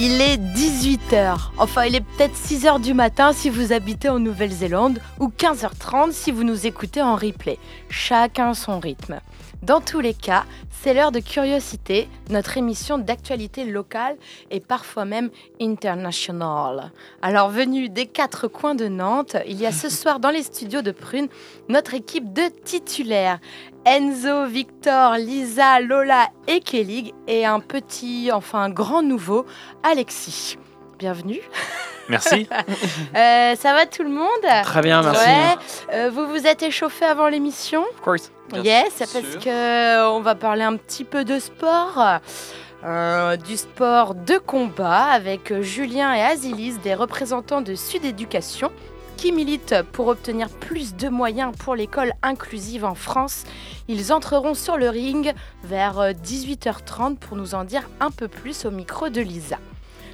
il est 18h. Enfin, il est peut-être 6h du matin si vous habitez en Nouvelle-Zélande ou 15h30 si vous nous écoutez en replay. Chacun son rythme. Dans tous les cas, c'est l'heure de curiosité, notre émission d'actualité locale et parfois même internationale. Alors, venu des quatre coins de Nantes, il y a ce soir dans les studios de Prune notre équipe de titulaires. Enzo, Victor, Lisa, Lola et Kelly et un petit, enfin un grand nouveau, Alexis. Bienvenue. Merci. Euh, ça va tout le monde? Très bien, merci. Ouais. Euh, vous vous êtes échauffé avant l'émission? Of course. Yes, parce que euh, on va parler un petit peu de sport. Euh, du sport de combat avec Julien et Azilis, des représentants de Sud Éducation, qui militent pour obtenir plus de moyens pour l'école inclusive en France. Ils entreront sur le ring vers euh, 18h30 pour nous en dire un peu plus au micro de Lisa.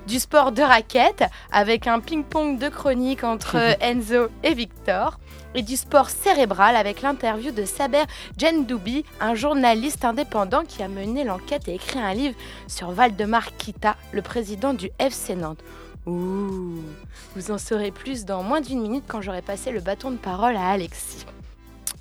Du sport de raquette avec un ping-pong de chronique entre Enzo et Victor. Et du sport cérébral avec l'interview de Saber Djendoubi, un journaliste indépendant qui a mené l'enquête et écrit un livre sur Valdemar Kita, le président du FC Nantes. Ouh, vous en saurez plus dans moins d'une minute quand j'aurai passé le bâton de parole à Alexis.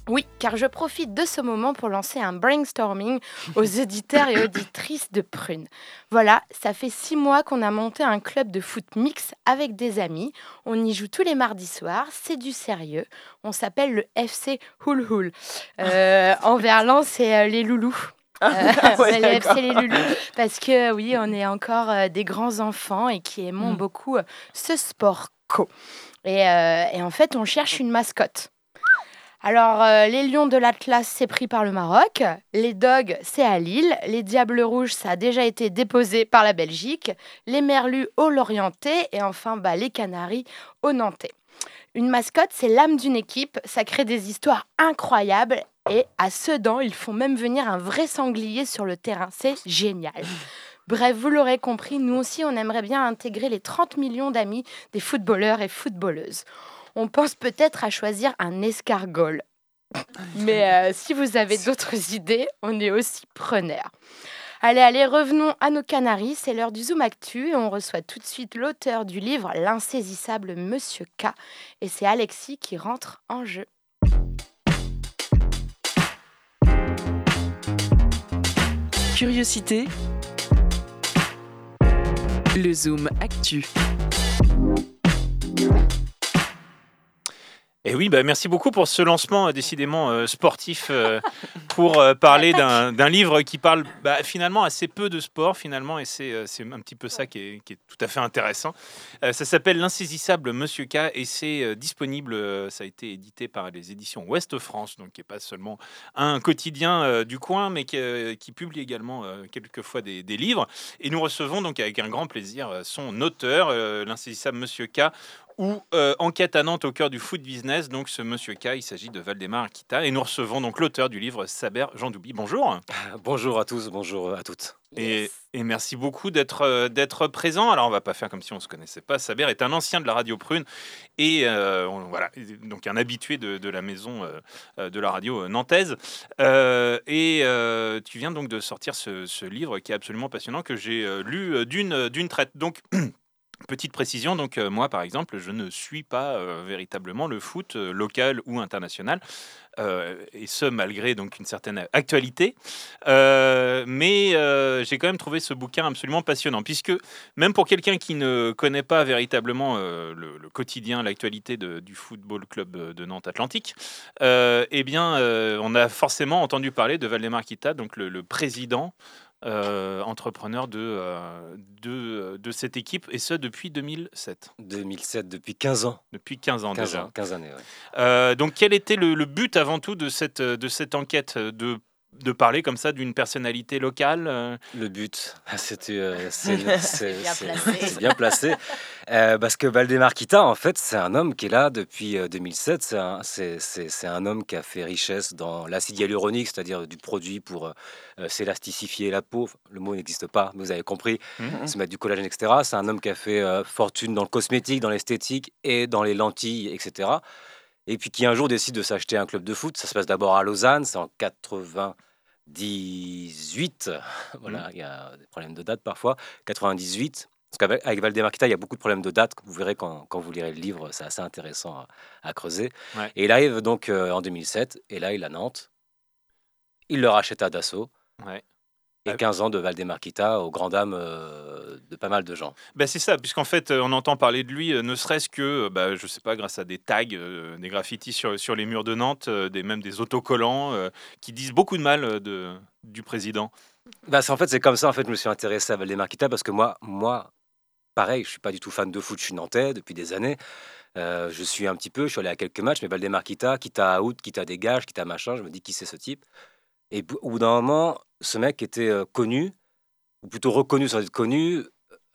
Oui, car je profite de ce moment pour lancer un brainstorming aux auditeurs et auditrices de Prune. Voilà, ça fait six mois qu'on a monté un club de foot mix avec des amis. On y joue tous les mardis soirs, c'est du sérieux. On s'appelle le FC Houl Houl. Euh, en verlan, c'est euh, les loulous. Euh, le FC les loulous. Parce que oui, on est encore euh, des grands enfants et qui aimons Mm. beaucoup euh, ce sport co. Et, euh, et en fait, on cherche une mascotte. Alors, euh, les lions de l'Atlas, c'est pris par le Maroc. Les dogs, c'est à Lille. Les diables rouges, ça a déjà été déposé par la Belgique. Les merlus au Lorientais. Et enfin, bah, les canaris au Nantais. Une mascotte, c'est l'âme d'une équipe. Ça crée des histoires incroyables. Et à Sedan, ils font même venir un vrai sanglier sur le terrain. C'est génial. Bref, vous l'aurez compris, nous aussi, on aimerait bien intégrer les 30 millions d'amis des footballeurs et footballeuses. On pense peut-être à choisir un escargot. Mais euh, si vous avez d'autres idées, on est aussi preneurs. Allez, allez, revenons à nos Canaries. C'est l'heure du Zoom Actu et on reçoit tout de suite l'auteur du livre L'insaisissable Monsieur K. Et c'est Alexis qui rentre en jeu. Curiosité. Le Zoom Actu. Et oui, bah, merci beaucoup pour ce lancement euh, décidément euh, sportif euh, pour euh, parler d'un livre qui parle bah, finalement assez peu de sport finalement et c'est un petit peu ça qui est, qui est tout à fait intéressant. Ça s'appelle L'insaisissable Monsieur K et c'est disponible, ça a été édité par les éditions Ouest France, donc qui n'est pas seulement un quotidien du coin mais qui, qui publie également quelquefois des, des livres. Et nous recevons donc avec un grand plaisir son auteur, L'insaisissable Monsieur K, ou euh, Enquête à Nantes au cœur du foot business. Donc ce monsieur K, il s'agit de Valdemar Kita et nous recevons donc l'auteur du livre Saber Jean Doubi. Bonjour Bonjour à tous, bonjour à toutes. et, et merci beaucoup d'être euh, d'être présent. Alors on va pas faire comme si on se connaissait pas. Saber est un ancien de la radio Prune et euh, on- voilà donc un habitué de, de la maison de la radio nantaise. Et tu viens donc de sortir ce, ce livre qui est absolument passionnant que j'ai lu d'une d'une traite. Donc Petite précision, donc euh, moi par exemple, je ne suis pas euh, véritablement le foot euh, local ou international, et ce malgré donc une certaine actualité. Mais j'ai quand même trouvé ce bouquin absolument passionnant, puisque même pour quelqu'un qui ne connaît pas véritablement le, quotidien, l'actualité du football club de Nantes Atlantique, eh bien, on a forcément entendu parler de Valdemar Kita, donc le, le président euh, entrepreneur de, euh, de, de cette équipe, et ce depuis 2007, 2007, depuis 15 ans. depuis 15 ans 15, déjà. ans, 15 années, ouais. Euh, donc quel était le, le but avant tout de cette, de cette enquête de de parler comme ça d'une personnalité locale euh Le but, c'était, euh, c'est bien placé. bien. Euh, parce que Valdemar Kita, en fait, c'est un homme qui est là depuis euh, 2007. C'est un, c'est- un homme qui a fait richesse dans l'acide hyaluronique, c'est-à-dire du produit pour euh, euh, s'élasticifier la peau. Le mot n'existe pas, mais vous avez compris. Mhm. Se mettre du collagène, etc. C'est un homme qui a fait euh, fortune dans le cosmétique, dans l'esthétique et dans les lentilles, etc. Et puis qui un jour décide de s'acheter un club de foot. Ça se passe d'abord à Lausanne, c'est en 98. voilà, il y a des problèmes de date parfois. 98. Parce qu'avec avec Valdemar Kita, il y a beaucoup de problèmes de date. Vous verrez quand, quand vous lirez le livre, c'est assez intéressant à, à creuser. Ouais. Et il arrive donc euh, en 2007, et là, il a Nantes. Il le rachète à Dassault. Ouais. Et Ah. 15 ans de Valdemar Kita aux grandes dames euh, de pas mal de gens. Ben, c'est ça, puisqu'en fait, euh, on entend parler de lui, euh, ne serait-ce que, bah, je sais pas, grâce à des tags, euh, des graffitis sur, sur les murs de Nantes, euh, des, même des autocollants qui disent beaucoup de mal de, du président. Bah, c'est- en fait, c'est comme ça en fait, je me suis intéressé à Valdemar Kita parce que moi, moi, pareil, je suis pas du tout fan de foot, je suis nantais depuis des années. Je suis un petit peu, je suis allé à quelques matchs, mais Valdemar Kita, quitte à out, quitte à dégage, quitte à machin, je me dis qui c'est ce type? Et au bout d'un moment, ce mec était euh, connu, ou plutôt reconnu sans être connu,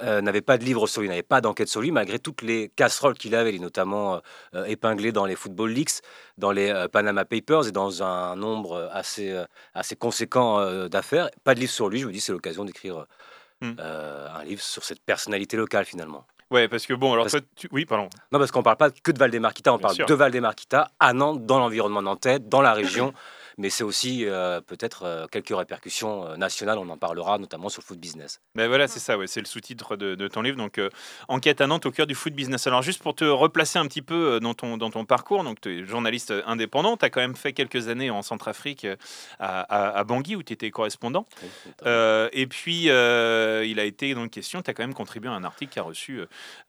euh, n'avait pas de livre sur lui, n'avait pas d'enquête sur lui, malgré toutes les casseroles qu'il avait, il est notamment euh, euh, épinglé dans les Football Leaks, dans les euh, Panama Papers et dans un nombre euh, assez, euh, assez conséquent euh, d'affaires. Pas de livre sur lui, je me dis c'est l'occasion d'écrire Hmm. euh, un livre sur cette personnalité locale finalement. Ouais, parce que bon, alors Parce- toi, tu- oui, pardon. Non, parce qu'on parle pas que de Valdemar Kita, on Bien parle sûr. de Valdemar Kita à Nantes, dans l'environnement nantais, dans la région. Mais c'est aussi euh, peut-être euh, quelques répercussions euh, nationales, on en parlera notamment sur le foot business. Ben voilà, c'est ça, ouais, c'est le sous-titre de, de ton livre. Donc, euh, Enquête à Nantes au cœur du foot business. Alors, juste pour te replacer un petit peu dans ton, dans ton parcours, donc tu es journaliste indépendant, tu as quand même fait quelques années en Centrafrique à, à, à Bangui où tu étais correspondant. Euh, et puis, euh, il a été donc question, tu as quand même contribué à un article qui a reçu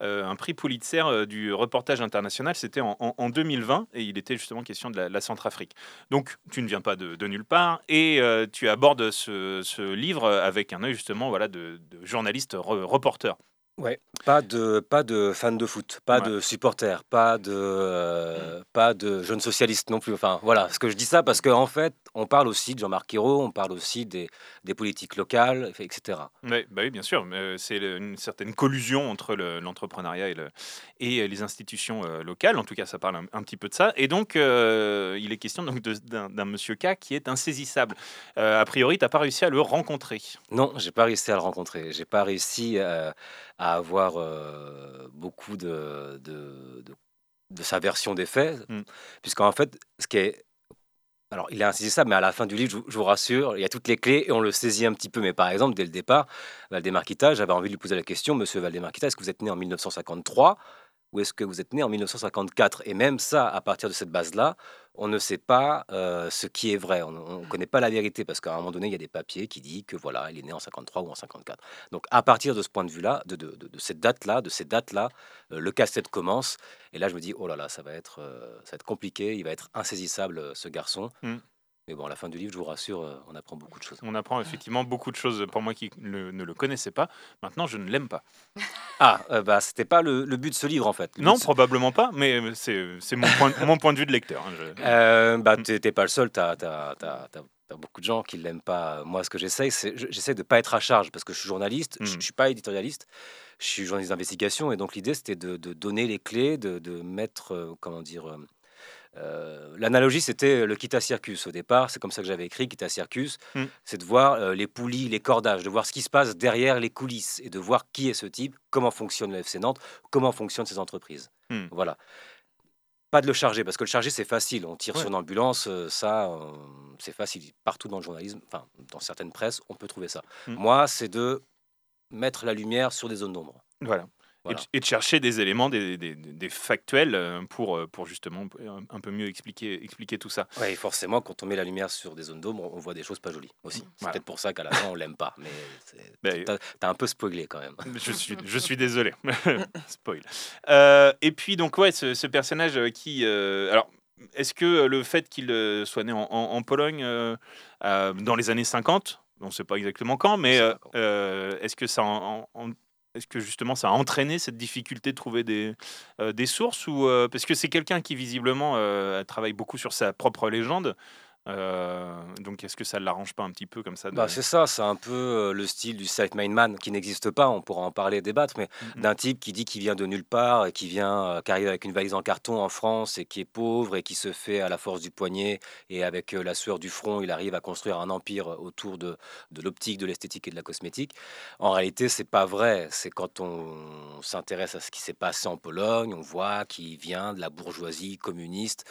euh, un prix Pulitzer euh, du reportage international. C'était en, en- en 2020 et il était justement question de la, la Centrafrique. Donc, tu ne viens pas de, nulle part et euh, tu abordes ce, livre avec un œil justement voilà, de, journaliste re- reporter. Ouais, pas de, pas de fans de foot, pas Ouais. de supporters, pas de, euh, pas de jeunes socialistes non plus. Enfin, voilà, ce que je dis ça parce qu'en en fait, on parle aussi de Jean-Marc Ayrault, on parle aussi des, des politiques locales, etc. Oui, bah oui, bien sûr. euh, C'est une certaine collusion entre le- l'entrepreneuriat et, le- et euh, les institutions euh, locales. En tout cas, ça parle un, un petit peu de ça. Et donc, euh, il est question donc d'un monsieur K qui est insaisissable. Euh, a priori, tu n'as pas réussi à le rencontrer. Non, j'ai pas réussi à le rencontrer. J'ai pas réussi euh, à avoir euh, beaucoup de, de, de- de sa version des faits, Mm. puisqu'en fait, ce qui est alors, il est insaisissable, mais à la fin du livre, je, vous- je vous rassure, il y a toutes les clés et on le saisit un petit peu. Mais par exemple, dès le départ, Valdemar Kita, j'avais envie de lui poser la question, Monsieur Valdemar Kita, est-ce que vous êtes né en 1953 ou est-ce que vous êtes né en 1954 Et même ça, à partir de cette base-là, on ne sait pas euh, ce qui est vrai. On ne connaît pas la vérité parce qu'à un moment donné, il y a des papiers qui disent que voilà, il est né en 53 ou en 54. Donc, à partir de ce point de vue-là, de, cette date-là, de ces dates-là, euh, le casse-tête commence. Et là, je me dis, oh là là, ça va être, euh, ça va être compliqué. Il va être insaisissable, ce garçon. Mm. Mais bon, à la fin du livre, je vous rassure, euh, on apprend beaucoup de choses. On apprend effectivement beaucoup de choses pour moi qui le- ne le connaissais pas. Maintenant, je ne l'aime pas. Ah, euh, bah, c'était pas le, le but de ce livre, en fait. Le Non, ce- probablement pas, mais euh, c'est mon point, mon point de vue de lecteur. hein, je- Euh, bah, Mm. t'es pas le seul, t'as as, beaucoup de gens qui l'aiment pas. Moi, ce que j'essaye, c'est je- j'essaie de pas être à charge parce que je suis journaliste, je, Mm. je suis pas éditorialiste, je suis journaliste d'investigation et donc l'idée c'était de, de donner les clés, de, de mettre, euh, comment dire. Euh, euh, L'analogie, c'était le Kita Circus au départ. C'est comme ça que j'avais écrit Kita Circus. Mm. C'est de voir euh, les poulies, les cordages, de voir ce qui se passe derrière les coulisses et de voir qui est ce type, comment fonctionne le FC Nantes, comment fonctionnent ces entreprises. Mm. Voilà. Pas de le charger, parce que le charger, c'est facile. On tire Ouais. sur une ambulance, euh, ça, euh, c'est facile. Partout dans le journalisme, enfin, dans certaines presses, on peut trouver ça. Mm. Moi, c'est de mettre la lumière sur des zones d'ombre. Voilà. Et, Voilà. de, et de chercher des éléments, des, des- des factuels euh, pour, euh, pour justement un, un peu mieux expliquer, expliquer tout ça. Oui, forcément, quand on met la lumière sur des zones d'ombre, on voit des choses pas jolies aussi. C'est Voilà. peut-être pour ça qu'à la fin, on l'aime pas. Mais Ben, t'as t'as un peu spoilé quand même. Je suis, je suis désolé. Spoil. Euh, et puis, donc, ouais, ce, ce personnage euh, qui. euh, alors, est-ce que euh, le fait qu'il euh, soit né en, en- en Pologne euh, euh, dans les années 50, on ne sait pas exactement quand, mais euh, euh, est-ce que ça. en- en- est-ce que justement ça a entraîné cette difficulté de trouver des, euh, des sources ou euh, parce que c'est quelqu'un qui visiblement euh, travaille beaucoup sur sa propre légende. Euh, donc est-ce que ça ne l'arrange pas un petit peu comme ça de- Bah, c'est ça, c'est un peu euh, le style du self-made man qui n'existe pas, on pourra en parler et débattre, mais Mhm. d'un type qui dit qu'il vient de nulle part et qui vient, euh, qui arrive avec une valise en carton en France et qui est pauvre et qui se fait à la force du poignet et avec la sueur du front, il arrive à construire un empire autour de, de l'optique, de l'esthétique et de la cosmétique. En réalité, c'est pas vrai. C'est quand on s'intéresse à ce qui s'est passé en Pologne, on voit qu'il vient de la bourgeoisie communiste.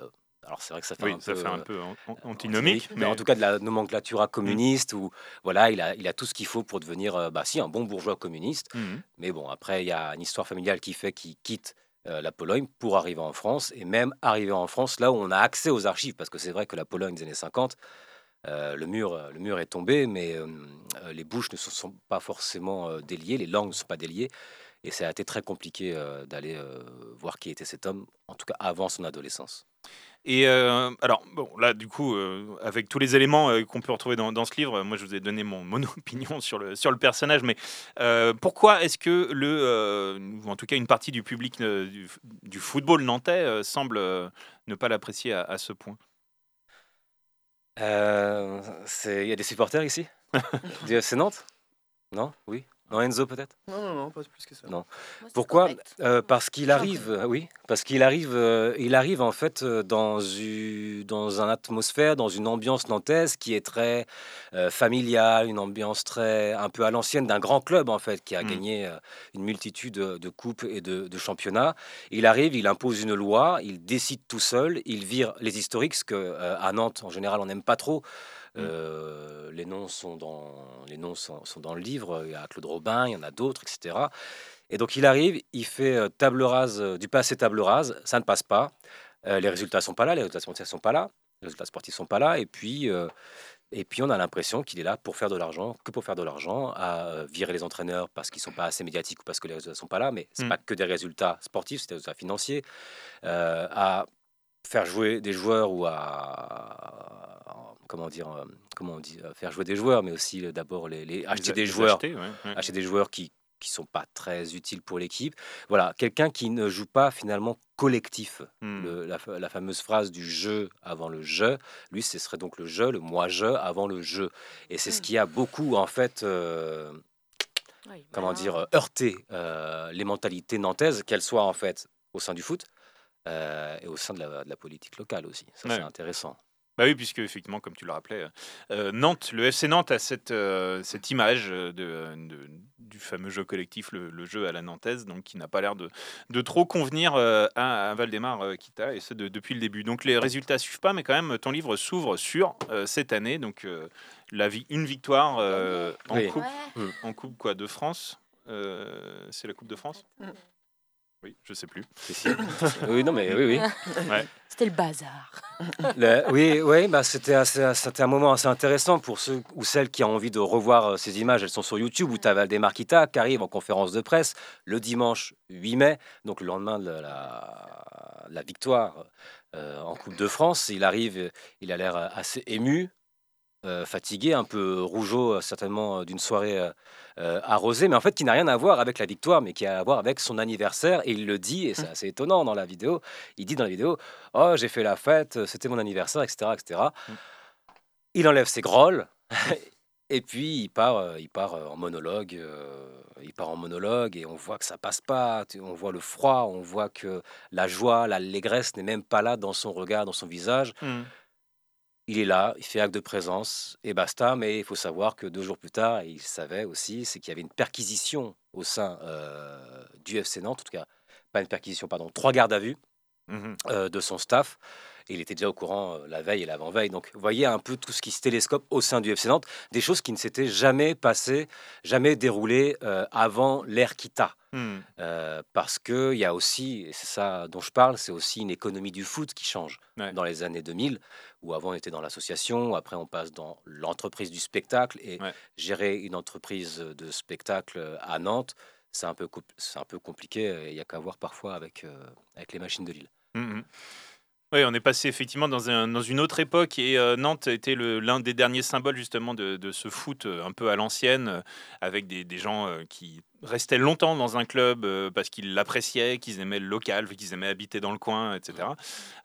Euh, alors c'est vrai que ça fait Oui, un ça peu, fait un euh, peu antinomique, mais mais en tout cas de la nomenclatura communiste où voilà il a, il a tout ce qu'il faut pour devenir euh, bah si un bon bourgeois communiste. Mhm. mais bon après il y a une histoire familiale qui fait qu'il quitte euh, la Pologne pour arriver en France et même arriver en France là où on a accès aux archives. Parce que c'est vrai que la Pologne des années 50 euh, le, mur, le mur est tombé, mais euh, les bouches ne se sont pas forcément déliées, les langues ne sont pas déliées, et ça a été très compliqué euh, d'aller euh, voir qui était cet homme, en tout cas avant son adolescence. Et euh, alors, bon, là, du coup, euh, avec tous les éléments euh, qu'on peut retrouver dans, dans ce livre, moi, je vous ai donné mon, mon opinion sur le, sur le personnage, mais pourquoi est-ce que le, ou en tout cas une partie du public du, du football nantais semble ne pas l'apprécier à, à ce point? C'est- Il y a des supporters ici? FC Nantes? Non? Oui? Non, Enzo peut-être? Non, non, non, pas plus que ça. Non. Pourquoi Euh, Parce qu'il arrive, euh, oui, parce qu'il arrive, euh, il arrive en fait euh, dans une, dans une atmosphère, dans une ambiance nantaise qui est très euh, familiale, une ambiance très un peu à l'ancienne d'un grand club en fait qui a Mm. gagné euh, une multitude de, de coupes et de, de championnats. Il arrive, il impose une loi, il décide tout seul, il vire les historiques, ce que euh, à Nantes en général on n'aime pas trop. Euh, les noms sont dans les noms sont, sont dans le livre. Il y a Claude Robin, il y en a d'autres, etc. Et donc il arrive, il fait euh, table rase euh, du passé table rase, ça ne passe pas. Euh, les résultats sont pas là, les résultats sportifs sont pas là, les résultats sportifs sont pas là. Et puis euh, et puis on a l'impression qu'il est là pour faire de l'argent, que pour faire de l'argent, à virer les entraîneurs parce qu'ils sont pas assez médiatiques ou parce que les résultats sont pas là. Mais c'est Mm. pas que des résultats sportifs, c'est des résultats financiers. À faire jouer des joueurs ou à comment dire euh, comment on dit euh, faire jouer des joueurs mais aussi euh, d'abord les, les- acheter Les des les joueurs acheter, ouais, ouais. acheter des joueurs qui qui sont pas très utiles pour l'équipe voilà quelqu'un qui ne joue pas finalement collectif Hmm. Le- la, fa- la fameuse phrase du jeu avant le jeu lui ce serait donc le jeu le moi je avant le jeu et c'est ce qui a beaucoup en fait euh, comment dire, euh, heurter euh, les mentalités nantaises, qu'elles soient en fait au sein du foot euh, et au sein de la, de la politique locale aussi. Ça, c'est intéressant. Bah oui, puisque effectivement, comme tu le rappelais, euh, Nantes, le FC Nantes a cette, euh, cette image euh, de, de- du fameux jeu collectif, le, le jeu à la nantaise, donc qui n'a pas l'air de, de trop convenir euh, à, à Valdemar euh, Kita, et ce de- depuis le début. Donc les résultats suivent pas, mais quand même, ton livre s'ouvre sur euh, cette année, donc euh, la vie, une victoire euh, en, Oui. coupe, Ouais. en coupe quoi, de France. Euh, C'est la Coupe de France? Mm. Oui, je sais plus. Si, si. oui, non, mais oui, oui. C'était le bazar. Le- oui, oui, bah, c'était assez- c'était un moment assez intéressant pour ceux ou celles qui ont envie de revoir euh, ces images. Elles sont sur YouTube où tu Kita qui arrive en conférence de presse le dimanche 8 mai, donc le lendemain de la, la victoire euh, en Coupe de France. Il arrive, il a l'air assez ému, euh, fatigué, un peu rougeau, euh, certainement euh, d'une soirée euh, arrosée, mais en fait qui n'a rien à voir avec la victoire, mais qui a à voir avec son anniversaire. Et il le dit, et c'est assez étonnant dans la vidéo. Il dit dans la vidéo Oh, j'ai fait la fête, c'était mon anniversaire, etc. etc. Mm. Il enlève ses grolles. Et puis il part, il part en monologue, il part en monologue et on voit que ça passe pas. On voit le froid, on voit que la joie, l'allégresse n'est même pas là dans son regard, dans son visage. Mm. Il est là, il fait acte de présence et basta. Mais il faut savoir que deux jours plus tard, il savait aussi, c'est qu'il y avait une perquisition au sein euh, du FC Nantes, en tout cas pas une perquisition, pardon, trois gardes à vue Mhm. euh, de son staff. Et il était déjà au courant euh, la veille et l'avant-veille. Donc, vous voyez un peu tout ce qui se télescope au sein du FC Nantes, des choses qui ne s'étaient jamais passées, jamais déroulées euh, avant l'ère Kita. Mm. Euh, parce qu'il y a aussi, et c'est ça dont je parle, c'est aussi une économie du foot qui change Ouais. dans les années 2000, où avant on était dans l'association, après on passe dans l'entreprise du spectacle, et Ouais. gérer une entreprise de spectacle à Nantes, c'est un peu, un peu compliqué, il y a qu'à voir parfois avec, euh, avec les machines de Lille. Mhm. Oui, on est passé effectivement dans, un- dans une autre époque et euh, Nantes était l'un des derniers symboles justement de, de ce foot euh, un peu à l'ancienne, euh, avec des, des gens euh, qui restaient longtemps dans un club euh, parce qu'ils l'appréciaient, qu'ils aimaient le local, qu'ils aimaient habiter dans le coin, etc.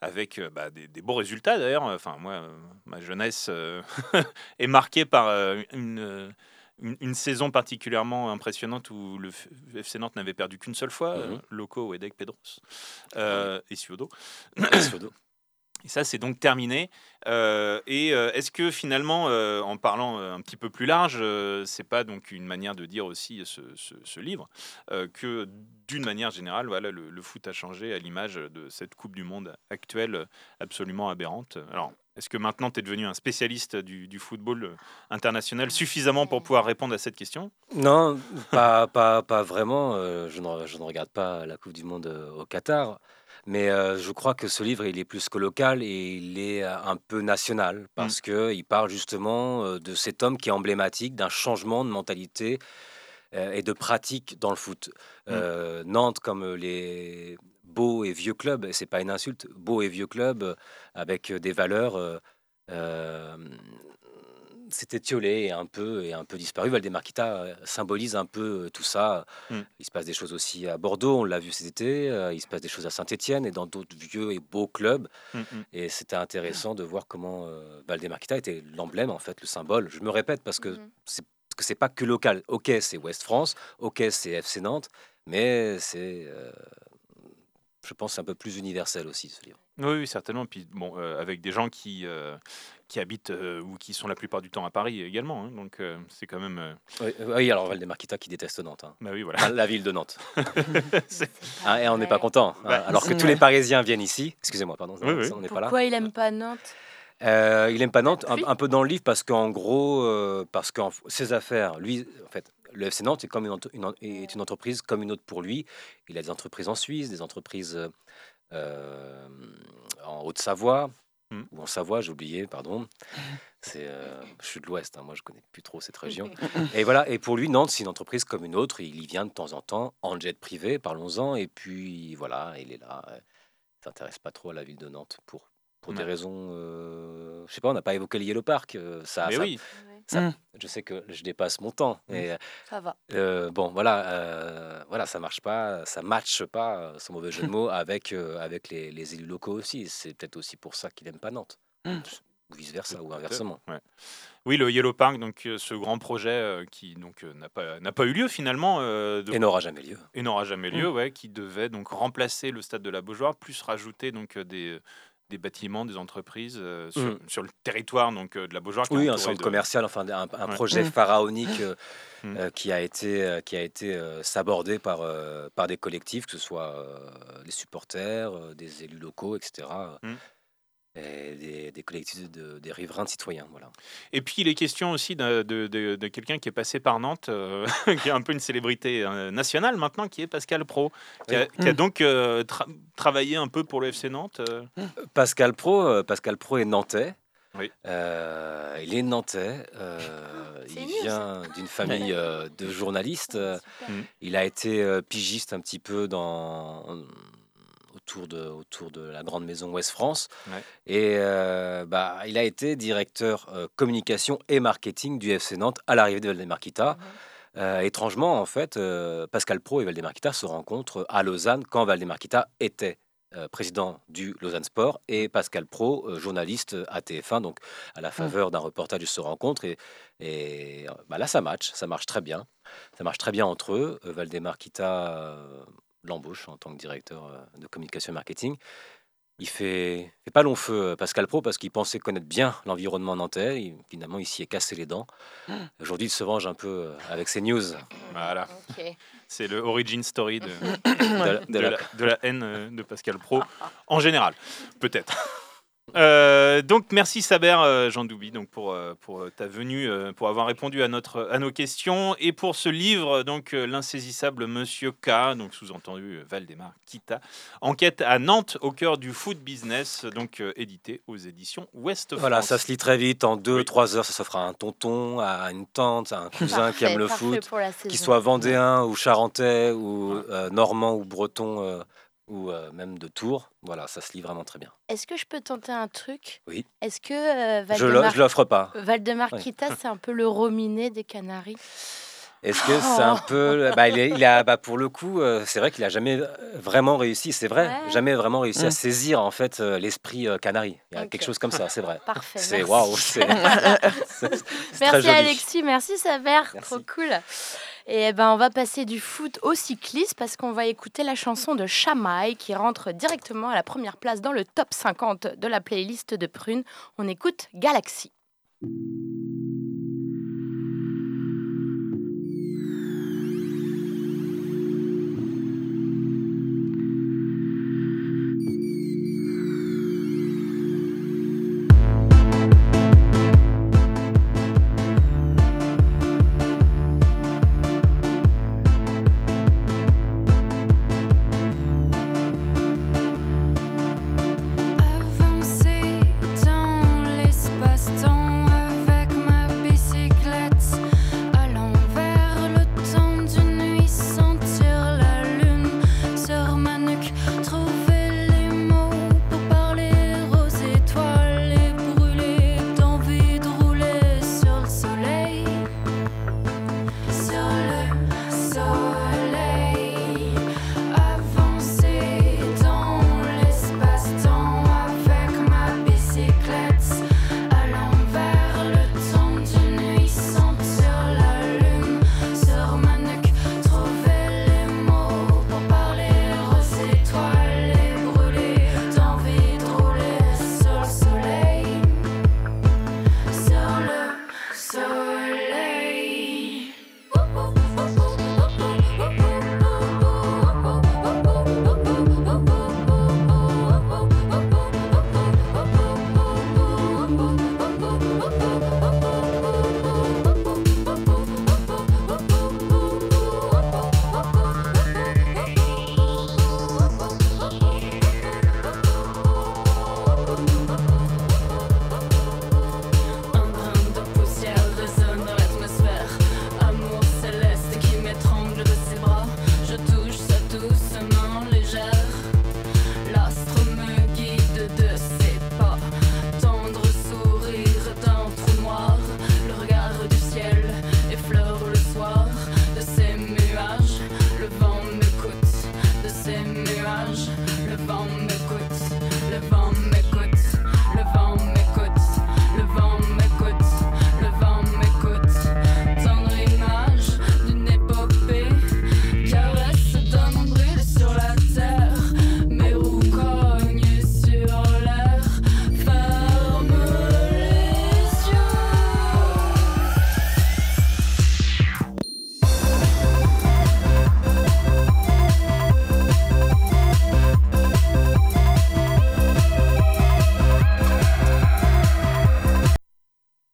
Avec euh, bah, des, des beaux résultats d'ailleurs. Enfin, moi, euh, ma jeunesse est marquée par une, une, une saison particulièrement impressionnante où le FC Nantes n'avait perdu qu'une seule fois, Mhm. euh, Loco, Wedek, Pedros euh, et Suodo. Et ça, c'est donc terminé. Euh, et euh, est-ce que finalement, euh, en parlant un petit peu plus large, c'est pas donc une manière de dire aussi ce, livre que d'une manière générale, voilà, le, foot a changé à l'image de cette Coupe du Monde actuelle absolument aberrante? Alors, est-ce que maintenant tu es devenu un spécialiste du, football international suffisamment pour pouvoir répondre à cette question? Non, pas, pas, pas vraiment. je, ne, regarde pas la Coupe du Monde au Qatar. Mais euh, je crois que ce livre, il est plus que local et il est euh, un peu national parce que il parle justement euh, de cet homme qui est emblématique d'un changement de mentalité et de pratique dans le foot. Euh, Nantes, comme les beaux et vieux clubs, et c'est pas une insulte, beaux et vieux clubs avec des valeurs. euh, c'était étiolé et un peu et un peu disparu. Valdemarquita euh, symbolise un peu euh, tout ça. Mm. Il se passe des choses aussi à Bordeaux, on l'a vu cet été. euh, il se passe des choses à Saint-Étienne et dans d'autres vieux et beaux clubs. Mm, mm. Et c'était intéressant de voir comment euh, Valdemarquita était l'emblème, en fait, le symbole. Je me répète parce que c'est que c'est pas que local. Ok, c'est Ouest France. Ok, c'est FC Nantes, mais c'est, euh, je pense, un peu plus universel aussi ce livre. Oui, oui, certainement. Puis bon, euh, avec des gens qui, euh, qui habitent euh, ou qui sont la plupart du temps à Paris également. hein. donc euh, c'est quand même. euh, Oui, oui, alors Valdemarquita qui déteste Nantes. hein. bah oui, voilà. Enfin, la ville de Nantes. C'est- Hein, et on n'est pas content. hein, Bah, alors que tous les Parisiens viennent ici. Excusez-moi, pardon, Oui, oui. on n'est pas là. Pourquoi il aime pas Nantes? Euh, il aime pas Nantes, un, Oui. un peu dans le livre parce qu'en gros, euh, parce que ses affaires, lui, en fait, le FC Nantes est comme une, ent- une en- est une entreprise comme une autre pour lui. Il a des entreprises en Suisse, des entreprises euh, en Haute-Savoie Mm. ou en Savoie, j'ai oublié, pardon. C'est, euh, je suis de l'Ouest, hein, moi je connais plus trop cette région. Et voilà, et pour lui, Nantes, c'est une entreprise comme une autre. Il y vient de temps en temps en jet privé, parlons-en. Et puis voilà, il est là. euh, Il s'intéresse pas trop à la ville de Nantes pour, pour des raisons. euh, je sais pas, on n'a pas évoqué le Yellow Park. euh, ça, Mais ça- oui, ça- Mm. je sais que je dépasse mon temps. Mais Ça va. euh, bon, voilà, euh, voilà, ça marche pas, ça matche pas, euh, sans mauvais jeu de mots, avec, euh, avec les, les élus locaux aussi. C'est peut-être aussi pour ça qu'il aime pas Nantes. Mm. Ou vice versa, ou inversement. ouais. Oui, le Yellow Park, donc ce grand projet euh, qui donc n'a pas n'a pas eu lieu finalement euh, de- Et n'aura jamais lieu. et n'aura jamais lieu, ouais, qui devait donc remplacer le stade de la Beaujoire, plus rajouter donc des des bâtiments, des entreprises euh, sur, Mm. sur le territoire donc euh, de la Beaujoire. Oui, un centre de- commercial, enfin un, un Ouais. projet Mm. pharaonique euh, Mm. euh, qui a été, euh, qui a été euh, sabordé par, euh, par des collectifs, que ce soit euh, des supporters, euh, des élus locaux, etc. Des, des collectifs, de, des riverains de citoyens. Voilà. Et puis il est question aussi de, de- de- de quelqu'un qui est passé par Nantes, euh, qui est un peu une célébrité euh, nationale maintenant, qui est Pascal Pro, qui a, Oui. qui a Mm. donc euh, tra- travaillé un peu pour le FC Nantes. euh. Pascal Pro, Pascal Pro est nantais. Oui. Euh, il est nantais. euh, il vient d'une famille euh, de journalistes. Super. Il a été pigiste un petit peu dans, autour, de, autour de la grande maison Ouest France. Ouais. Et euh, bah, il a été directeur euh, communication et marketing du FC Nantes à l'arrivée de Valdemarquita. Euh, étrangement, en fait, euh, Pascal Pro et Valdemarquita se rencontrent à Lausanne quand Valdemarquita était euh, président du Lausanne Sport et Pascal Pro, euh, journaliste à TF1. Donc, à la faveur d'un reportage, ils se rencontrent et, et bah, là, ça match, ça marche très bien. Ça marche très bien entre eux. Euh, Valdemarquita euh, l'embauche en tant que directeur euh, de communication et marketing. Il fait, fait pas long feu euh, Pascal Pro parce qu'il pensait connaître bien l'environnement nantais. Il- finalement, il s'y est cassé les dents. Aujourd'hui, il se venge un peu euh, avec ses news Voilà, c'est le origin story de, la- de de, la- la, de la haine de Pascal Pro, en général, peut-être. Euh, donc merci Saber euh, Jean Doubi donc pour, euh, pour ta venue euh, pour avoir répondu à notre à nos questions et pour ce livre donc euh, l'insaisissable Monsieur K donc sous-entendu euh, Valdemar Kita enquête à Nantes au cœur du foot business donc euh, édité aux éditions Ouest Voilà, France. ça se lit très vite. En deux, Oui. trois heures, ça s'offre à un tonton, à une tante, à un cousin qui aime le foot, saison. soit vendéen ou charentais ou euh, normand ou breton. Ou euh, même de Tours. Voilà, ça se lit vraiment très bien. Est-ce que je peux tenter un truc? Oui. Est-ce que euh, Valdemar, je l'offre pas. Valdemarquita, c'est un peu le rominé des Canaries? Est-ce que c'est un peu. Bah, il, est- il a, bah, pour le coup, euh, c'est vrai qu'il a jamais euh, vraiment réussi, c'est vrai, Ouais. jamais vraiment réussi à Mm. saisir en fait euh, l'esprit euh, canari. Il y a quelque chose comme ça, c'est vrai. Parfait. C'est merci. waouh, c'est- c'est très Merci joli. Alexis, merci Saber, Merci. trop cool. Et eh ben on va passer du foot au cyclisme parce qu'on va écouter la chanson de Chamaille qui rentre directement à la première place dans le top 50 de la playlist de Prune. On écoute Galaxy.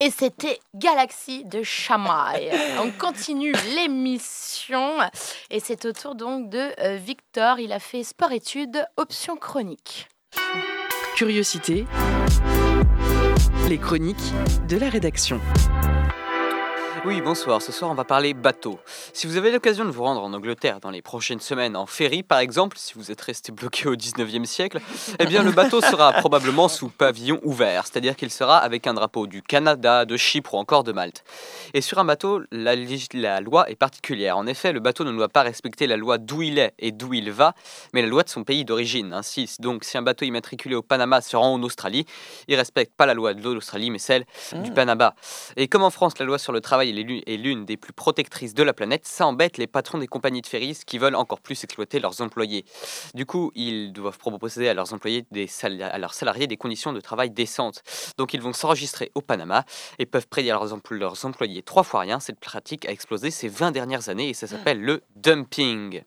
Et c'était Galaxy de Chamaille. On continue l'émission et c'est au tour donc de euh, Victor. Il a fait sport-études, option chronique. Curiosité. Les chroniques de la rédaction. Oui, bonsoir. Ce soir, on va parler bateau. Si vous avez l'occasion de vous rendre en Angleterre dans les prochaines semaines en ferry, par exemple, si vous êtes resté bloqué au 19e siècle, eh bien, le bateau sera probablement sous pavillon ouvert, c'est-à-dire qu'il sera avec un drapeau du Canada, de Chypre ou encore de Malte. Et sur un bateau, la, loi est particulière. En effet, le bateau ne doit pas respecter la loi d'où il est et d'où il va, mais la loi de son pays d'origine. Ainsi, donc, si un bateau immatriculé au Panama se rend en Australie, il respecte pas la loi de l'Australie, mais celle du Panama. Et comme en France, la loi sur le travail est l'une- des plus protectrices de la planète, ça embête les patrons des compagnies de ferries qui veulent encore plus exploiter leurs employés. Du coup, ils doivent proposer à leurs employés, des à leurs salariés des conditions de travail décentes. Donc, ils vont s'enregistrer au Panama et peuvent payer leurs, leurs employés trois fois rien. Cette pratique a explosé ces 20 dernières années et ça s'appelle le dumping.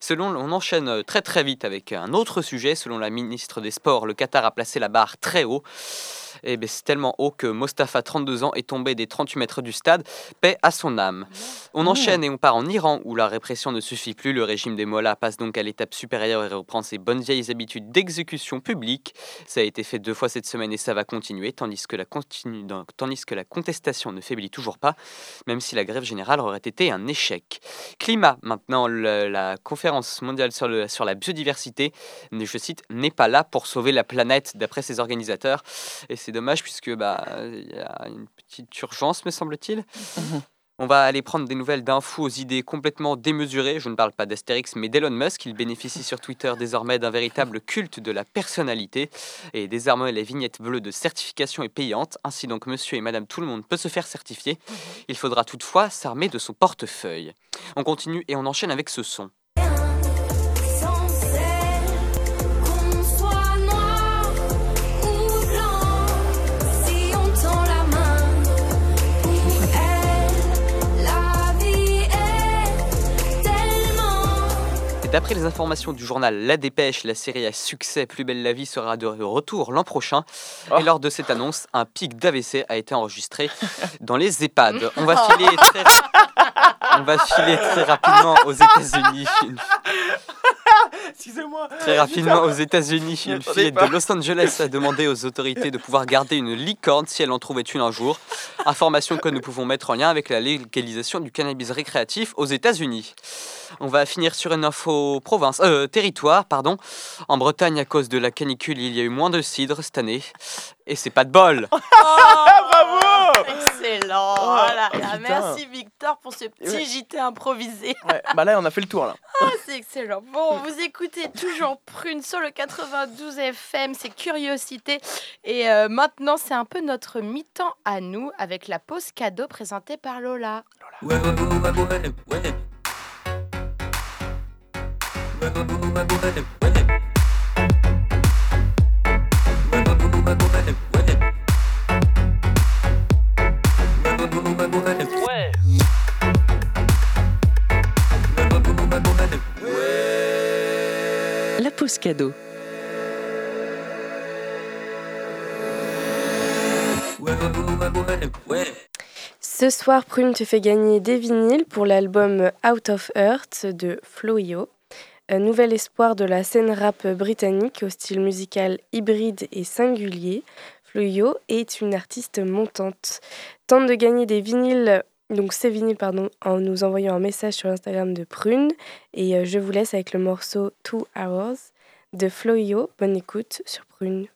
Selon, on enchaîne très très vite avec un autre sujet. Selon la ministre des Sports, le Qatar a placé la barre très haut. Et ben, c'est tellement haut que Mostafa, 32 ans, est tombé des 38 mètres du stade. Paix à son âme. On enchaîne et on part en Iran où la répression ne suffit plus. Le régime des mollahs passe donc à l'étape supérieure et reprend ses bonnes vieilles habitudes d'exécution publique. Ça a été fait deux fois cette semaine et ça va continuer, tandis que la, continue- tandis que la contestation ne faiblit toujours pas, même si la grève générale aurait été un échec. Climat, maintenant, le- la conférence mondiale sur, le- sur la biodiversité, je cite, n'est pas là pour sauver la planète, d'après ses organisateurs. Et c'est dommage puisque bah il y a une petite urgence, me semble-t-il. On va aller prendre des nouvelles d'un fou aux idées complètement démesurées. Je ne parle pas d'Astérix, mais d'Elon Musk. Il bénéficie sur Twitter désormais d'un véritable culte de la personnalité. Et désormais, la vignette bleue de certification est payante. Ainsi donc, monsieur et madame tout le monde peut se faire certifier. Il faudra toutefois s'armer de son portefeuille. On continue et on enchaîne avec ce son. D'après les informations du journal La Dépêche, la série à succès Plus belle la vie sera de retour l'an prochain. Oh. Et lors de cette annonce, un pic d'AVC a été enregistré dans les EHPAD. On va filer très, on va filer très rapidement aux États-Unis. Excusez-moi. Très rapidement aux États-Unis, une pas. de Los Angeles a demandé aux autorités de pouvoir garder une licorne si elle en trouvait une un jour. Information que nous pouvons mettre en lien avec la légalisation du cannabis récréatif aux États-Unis. On va finir sur une info province, euh, territoire, pardon. En Bretagne, à cause de la canicule, il y a eu moins de cidre cette année. Et c'est pas de bol. Bravo Oh, putain. Ah, Merci Victor pour ce petit Ouais. JT improvisé. Ouais, bah là, on a fait le tour là. Ah, c'est excellent. Bon, vous écoutez toujours Prune sur le 92 FM, c'est Curiosité. Et euh, maintenant, c'est un peu notre mi-temps à nous avec la pause cadeau présentée par Lola. La Ce soir, Prune te fait gagner des vinyles pour l'album Out of Earth de Floyo, un nouvel espoir de la scène rap britannique au style musical hybride et singulier. Floyo est une artiste montante. Tente de gagner des vinyles, donc ces vinyles, pardon, en nous envoyant un message sur l'Instagram de Prune. Et euh, je vous laisse avec le morceau Two Hours de Floyo. Bonne écoute sur Prune.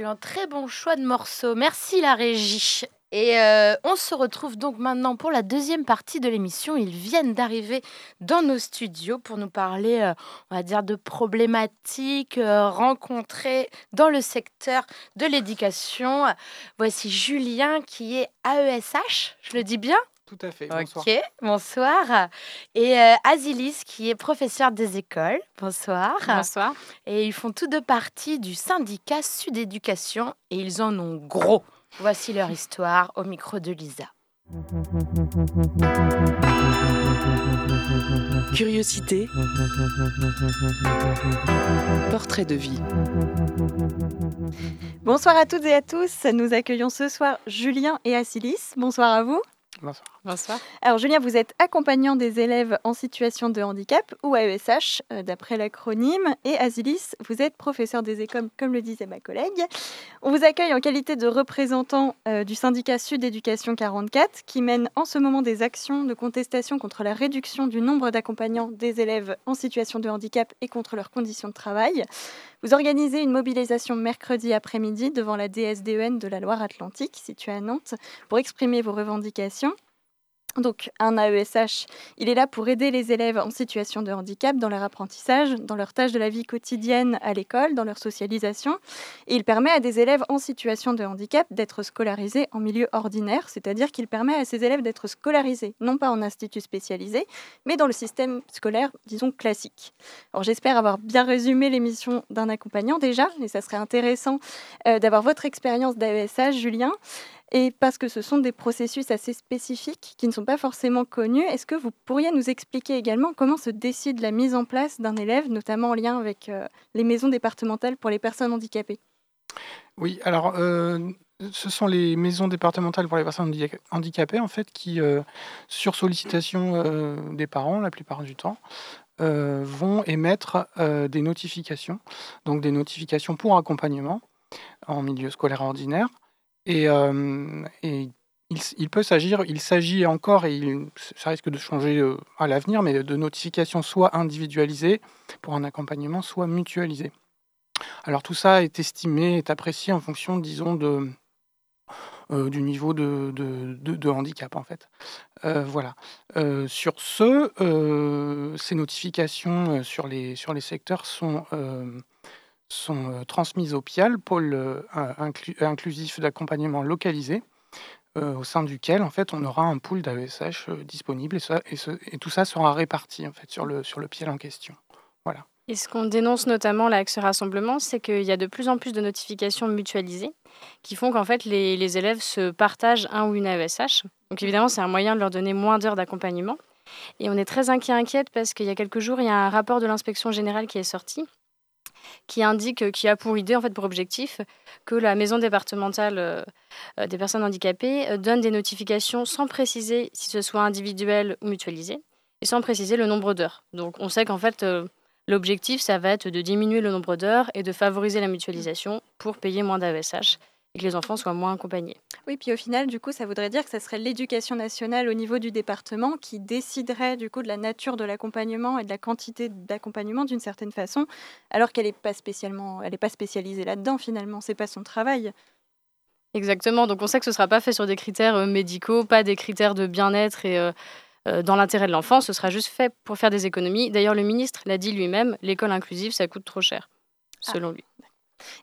Excellent, très bon choix de morceau. Merci la régie. Et euh, on se retrouve donc maintenant pour la deuxième partie de l'émission. Ils viennent d'arriver dans nos studios pour nous parler, euh, on va dire, de problématiques euh, rencontrées dans le secteur de l'éducation. Voici Julien qui est AESH, je le dis bien? Tout à fait. Bonsoir. Ok, bonsoir. Et euh, Azilis qui est professeur des écoles. Bonsoir. Bonsoir. Et ils font tous deux partie du syndicat Sud Éducation et ils en ont gros. Voici leur histoire au micro de Lisa. Curiosité. Portrait de vie. Bonsoir à toutes et à tous. Nous accueillons ce soir Julien et Assilis. Bonsoir à vous. Bonsoir. Bonsoir. Alors Julien, vous êtes accompagnant des élèves en situation de handicap ou AESH euh, d'après l'acronyme et Asilis, vous êtes professeur des écoles comme le disait ma collègue. On vous accueille en qualité de représentant euh, du syndicat Sud Éducation 44 qui mène en ce moment des actions de contestation contre la réduction du nombre d'accompagnants des élèves en situation de handicap et contre leurs conditions de travail. Vous organisez une mobilisation mercredi après-midi devant la DSDEN de la Loire-Atlantique située à Nantes pour exprimer vos revendications. Donc, un AESH, il est là pour aider les élèves en situation de handicap dans leur apprentissage, dans leurs tâches de la vie quotidienne à l'école, dans leur socialisation. Et il permet à des élèves en situation de handicap d'être scolarisés en milieu ordinaire, c'est-à-dire qu'il permet à ces élèves d'être scolarisés, non pas en institut spécialisé, mais dans le système scolaire, disons, classique. Alors, j'espère avoir bien résumé l'émission d'un accompagnant déjà, et ça serait intéressant euh, d'avoir votre expérience d'AESH, Julien. Et parce que ce sont des processus assez spécifiques qui ne sont pas forcément connus, est-ce que vous pourriez nous expliquer également comment se décide la mise en place d'un élève, notamment en lien avec euh, les maisons départementales pour les personnes handicapées? Oui, alors euh, ce sont les maisons départementales pour les personnes handi- handicapées en fait qui, euh, sur sollicitation des parents la plupart du temps, vont émettre des notifications, donc des notifications pour accompagnement en milieu scolaire ordinaire. Et, euh, il, peut s'agir, il s'agit encore, et ça risque de changer euh, à l'avenir, mais de notifications soit individualisées pour un accompagnement, soit mutualisées. Alors tout ça est estimé, est apprécié en fonction, disons, de, euh, du niveau de, handicap, en fait. Voilà. Sur ce, ces notifications sur les, sur les secteurs sont, sont euh, transmises au PIAL, pôle euh, inclu- inclusif d'accompagnement localisé, euh, au sein duquel, en fait, on aura un pool d'AESH disponible et, tout ça sera réparti, en fait, sur le, sur le PIAL en question. Voilà. Et ce qu'on dénonce notamment là avec ce rassemblement, c'est qu'il y a de plus en plus de notifications mutualisées qui font qu'en fait les, élèves se partagent un ou une AESH. Donc évidemment, c'est un moyen de leur donner moins d'heures d'accompagnement. Et on est très inquiète parce qu'il y a quelques jours, il y a un rapport de l'inspection générale qui est sorti qui indique, qui a pour idée, en fait, pour objectif, que la maison départementale euh, des personnes handicapées euh, donne des notifications sans préciser si ce soit individuel ou mutualisé, et sans préciser le nombre d'heures. Donc on sait qu'en fait, euh, l'objectif, ça va être de diminuer le nombre d'heures et de favoriser la mutualisation pour payer moins d'AESH et que les enfants soient moins accompagnés. Oui, puis au final, du coup, ça voudrait dire que ce serait l'éducation nationale au niveau du département qui déciderait du coup de la nature de l'accompagnement et de la quantité d'accompagnement d'une certaine façon, alors qu'elle n'est pas spécialement, elle n'est pas spécialisée là-dedans finalement. C'est pas son travail. Exactement, donc on sait que ce ne sera pas fait sur des critères euh, médicaux, pas des critères de bien-être et euh, euh, dans l'intérêt de l'enfant, ce sera juste fait pour faire des économies. D'ailleurs, le ministre l'a dit lui-même, l'école inclusive, ça coûte trop cher, selon lui.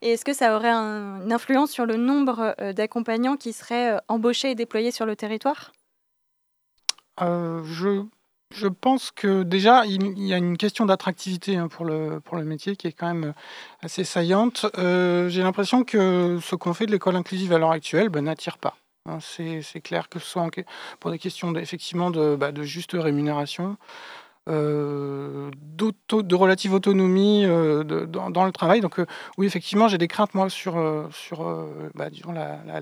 Et est-ce que ça aurait un- une influence sur le nombre euh, d'accompagnants qui seraient euh, embauchés et déployés sur le territoire? Euh, je, je pense que déjà, il, y a une question d'attractivité hein, pour, le, pour le métier qui est quand même assez saillante. J'ai l'impression que ce qu'on fait de l'école inclusive à l'heure actuelle ben, n'attire pas. hein. C'est clair que ce soit pour des questions effectivement bah, de juste rémunération, euh, de relative autonomie euh, dans, le travail. Donc euh, oui, effectivement, j'ai des craintes moi sur, sur bah, disons, la-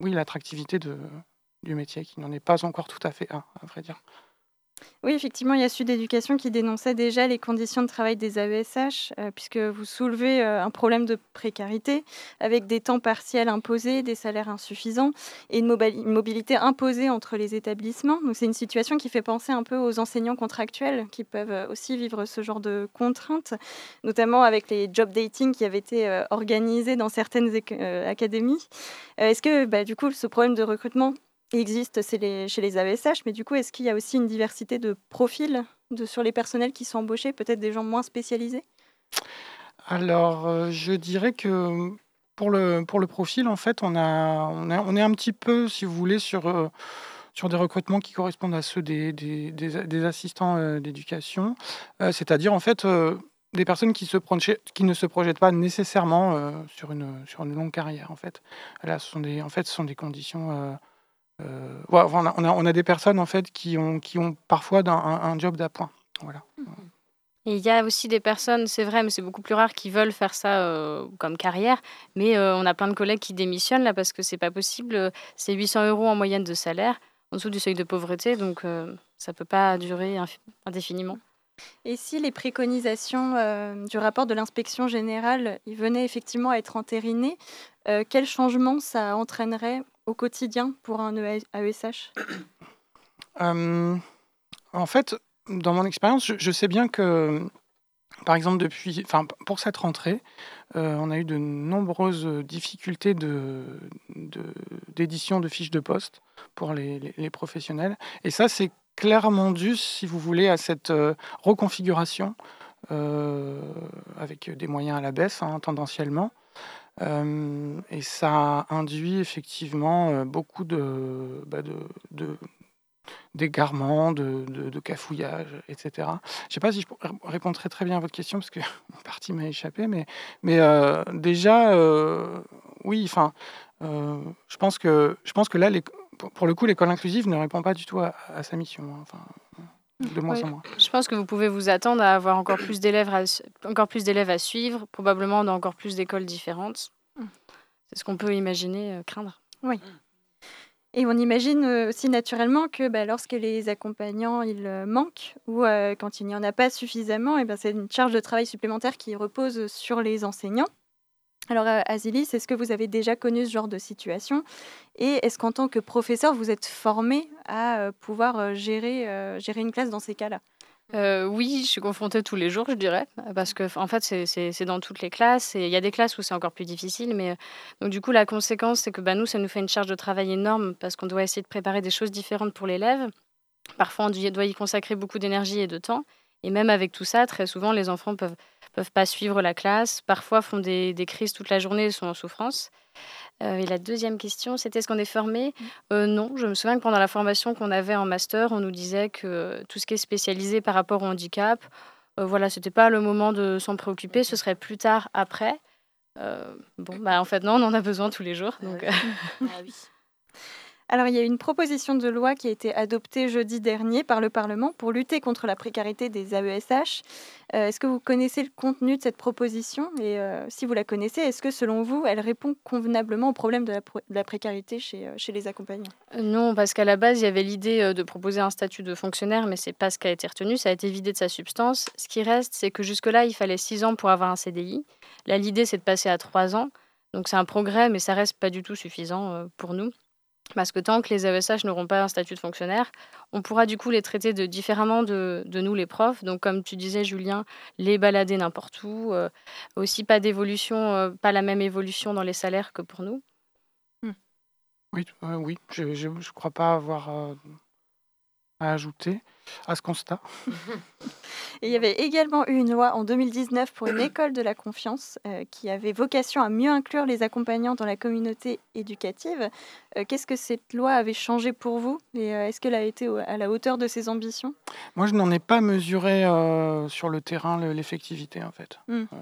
oui, l'attractivité de, du métier qui n'en est pas encore tout à fait un, à vrai dire. Oui, effectivement, il y a Sud Éducation qui dénonçait déjà les conditions de travail des AESH, euh, puisque vous soulevez euh, un problème de précarité avec des temps partiels imposés, des salaires insuffisants et une, mobili- une mobilité imposée entre les établissements. C'est une situation qui fait penser un peu aux enseignants contractuels qui peuvent euh, aussi vivre ce genre de contraintes, notamment avec les job dating qui avaient été organisés dans certaines académies. Est-ce que bah, du coup ce problème de recrutement existe chez les AESH, mais du coup, est-ce qu'il y a aussi une diversité de profils de, sur les personnels qui sont embauchés, peut-être des gens moins spécialisés? Alors, euh, je dirais que pour le, pour le profil, en fait, on, a, on, est un petit peu, si vous voulez, sur, euh, sur des recrutements qui correspondent à ceux des, des, assistants euh, d'éducation, c'est-à-dire, en fait, des personnes qui, se qui ne se projettent pas nécessairement sur, une, sur une longue carrière, en fait. Là, ce sont des, en fait, ce sont des conditions... on, a, on a- on a des personnes, en fait, qui ont, qui ont parfois un, un job d'appoint. Voilà. Et il y a aussi des personnes, c'est vrai, mais c'est beaucoup plus rare, qui veulent faire ça euh, comme carrière. Mais euh, on a plein de collègues qui démissionnent là parce que c'est pas possible. Euh, C'est 800 euros en moyenne de salaire, en dessous du seuil de pauvreté, donc euh, ça peut pas durer indéfiniment. Et si les préconisations euh, du rapport de l'inspection générale ils venaient effectivement à être entérinées, euh, quel changement ça entraînerait au quotidien pour un E AESH Euh, en fait, dans mon expérience, je, sais bien que, par exemple, depuis, enfin, pour cette rentrée, euh, on a eu de nombreuses difficultés de, de- d'édition de, fiches de poste pour les, professionnels. Et ça, c'est clairement dû, si vous voulez, à cette euh, reconfiguration avec des moyens à la baisse, hein, tendanciellement. Et ça induit effectivement beaucoup de, bah, de, de- d'égarements, de, de, de cafouillage, etc. Je ne sais pas si je répondre très, bien à votre question parce que une partie m'a échappé, mais, mais déjà, oui, enfin, je pense que je pense que là, pour- le coup, l'école inclusive ne répond pas du tout à, sa mission. hein, de moins Oui. en moins. Je pense que vous pouvez vous attendre à avoir encore plus d'élèves à, su- encore plus d'élèves à suivre, probablement dans encore plus d'écoles différentes. C'est ce qu'on peut imaginer, euh, craindre. Oui. Et on imagine euh, aussi naturellement que bah, lorsque les accompagnants ils euh, manquent ou euh, quand il n'y en a pas suffisamment, et ben, c'est une charge de travail supplémentaire qui repose sur les enseignants. Alors, euh, Azilis, est-ce que vous avez déjà connu ce genre de situation? Et est-ce qu'en tant que professeur, vous êtes formé à euh, pouvoir euh, gérer, gérer une classe dans ces cas-là? Oui, je suis confrontée tous les jours, je dirais, parce que en fait, c'est- dans toutes les classes. Et il y a des classes où c'est encore plus difficile, mais donc du coup, la conséquence, c'est que bah, nous, ça nous fait une charge de travail énorme parce qu'on doit essayer de préparer des choses différentes pour l'élève. Parfois, on doit y consacrer beaucoup d'énergie et de temps. Et même avec tout ça, très souvent, les enfants peuvent peuvent pas suivre la classe. Parfois, font des, des crises toute la journée et sont en souffrance. Euh, et la deuxième question, c'était est-ce qu'on est formé? Euh, Non, je me souviens que pendant la formation qu'on avait en master, on nous disait que tout ce qui est spécialisé par rapport au handicap, Euh, voilà, c'était pas le moment de s'en préoccuper, ce serait plus tard, après. Euh, bon, bah en fait, non, on en a besoin tous les jours. Donc, euh, Alors, il y a une proposition de loi qui a été adoptée jeudi dernier par le Parlement pour lutter contre la précarité des AESH. Euh, est-ce que vous connaissez le contenu de cette proposition? Et euh, si vous la connaissez, est-ce que selon vous, elle répond convenablement au problème de la, précarité chez, euh, chez les accompagnants? Non, parce qu'à la base, il y avait l'idée de proposer un statut de fonctionnaire, mais c'est pas ce qui a été retenu. Ça a été vidé de sa substance. Ce qui reste, c'est que jusque-là, il fallait six ans pour avoir un CDI. Là, l'idée, c'est de passer à trois ans. Donc, c'est un progrès, mais ça reste pas du tout suffisant pour nous. Parce que tant que les AESH n'auront pas un statut de fonctionnaire, on pourra du coup les traiter de, différemment de, de nous, les profs. Donc, comme tu disais, Julien, les balader n'importe où. euh, aussi, pas d'évolution, euh, pas la même évolution dans les salaires que pour nous. Oui, euh, oui je ne crois pas avoir euh, à ajouter à ce constat. Et il y avait également eu une loi en 2019 pour une école de la confiance euh, qui avait vocation à mieux inclure les accompagnants dans la communauté éducative. Euh, Qu'est-ce que cette loi avait changé pour vous Et euh, est-ce qu'elle a été à la hauteur de ses ambitions? Moi, je n'en ai pas mesuré sur le terrain le- l'effectivité, en fait. Mm. Euh,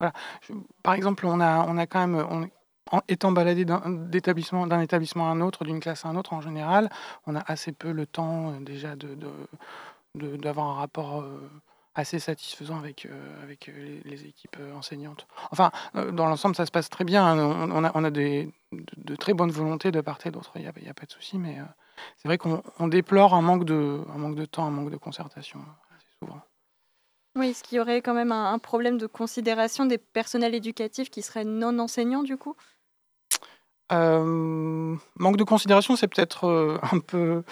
voilà. Je- par exemple, on a, on a quand même, on- en étant baladé d'établissement- d'un établissement à un autre, d'une classe à un autre, en général, on a assez peu le temps euh, déjà de d'avoir un rapport euh, assez satisfaisant avec, euh, avec les, équipes enseignantes. Enfin, dans l'ensemble, ça se passe très bien. hein. On, a, on a des, de, très bonnes volontés de part et d'autre. Il n'y a, pas de souci, mais c'est vrai qu'on on déplore un manque, de, un manque de temps, un manque de concertation, euh, assez souvent. Oui, est-ce qu'il y aurait quand même un, un problème de considération des personnels éducatifs qui seraient non enseignants du coup? Euh, manque de considération, c'est peut-être euh, un peu,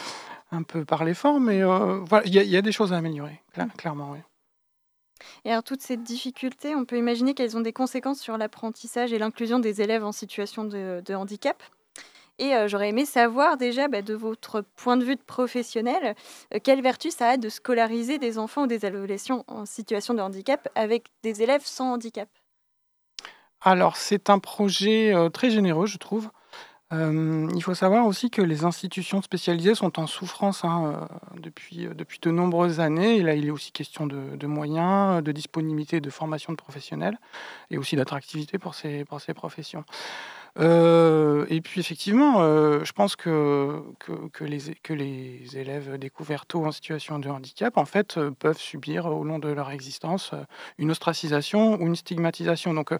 un peu par l'effort, mais euh, voilà, il y, a- des choses à améliorer, cla- clairement. Oui. Et alors toutes ces difficultés, on peut imaginer qu'elles ont des conséquences sur l'apprentissage et l'inclusion des élèves en situation de, handicap. Et j'aurais aimé savoir déjà, bah, de votre point de vue de professionnel, quelle vertu ça a de scolariser des enfants ou des adolescents en situation de handicap avec des élèves sans handicap? Alors, c'est un projet euh, très généreux, je trouve. Euh, il faut savoir aussi que les institutions spécialisées sont en souffrance hein, euh, depuis, de nombreuses années. Et là, il est aussi question de, moyens, de disponibilité, de formation de professionnels et aussi d'attractivité pour ces professions. Euh, et puis, effectivement, euh, je pense que, que, les, que les élèves découverts tôt en situation de handicap, en fait, euh, peuvent subir au long de leur existence une ostracisation ou une stigmatisation. Donc,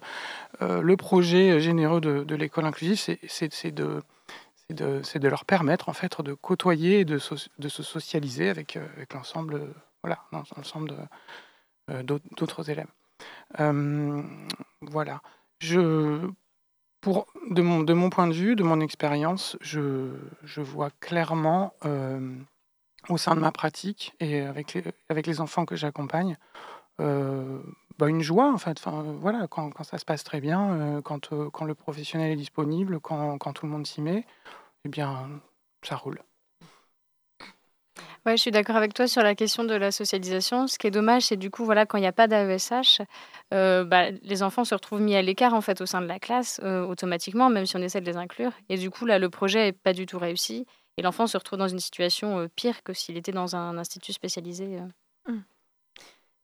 le projet généreux de, l'école inclusive, c'est- de, de, de leur permettre en fait de côtoyer et de, de se socialiser avec, avec l'ensemble, voilà, d'autres élèves. Voilà. Je, pour, de, mon, de mon point de vue, de mon expérience, je, je vois clairement euh, au sein de ma pratique et avec les, avec les enfants que j'accompagne, euh, bah, une joie en fait. Euh, voilà, quand, quand ça se passe très bien, quand, quand le professionnel est disponible, quand, quand tout le monde s'y met, eh bien, ça roule. Ouais, je suis d'accord avec toi sur la question de la socialisation. Ce qui est dommage, c'est du coup, voilà, quand il n'y a pas d'AESH, euh, bah, les enfants se retrouvent mis à l'écart en fait au sein de la classe euh, automatiquement, même si on essaie de les inclure. Et du coup, là, le projet n'est pas du tout réussi. Et l'enfant se retrouve dans une situation euh, pire que s'il était dans un institut spécialisé. euh.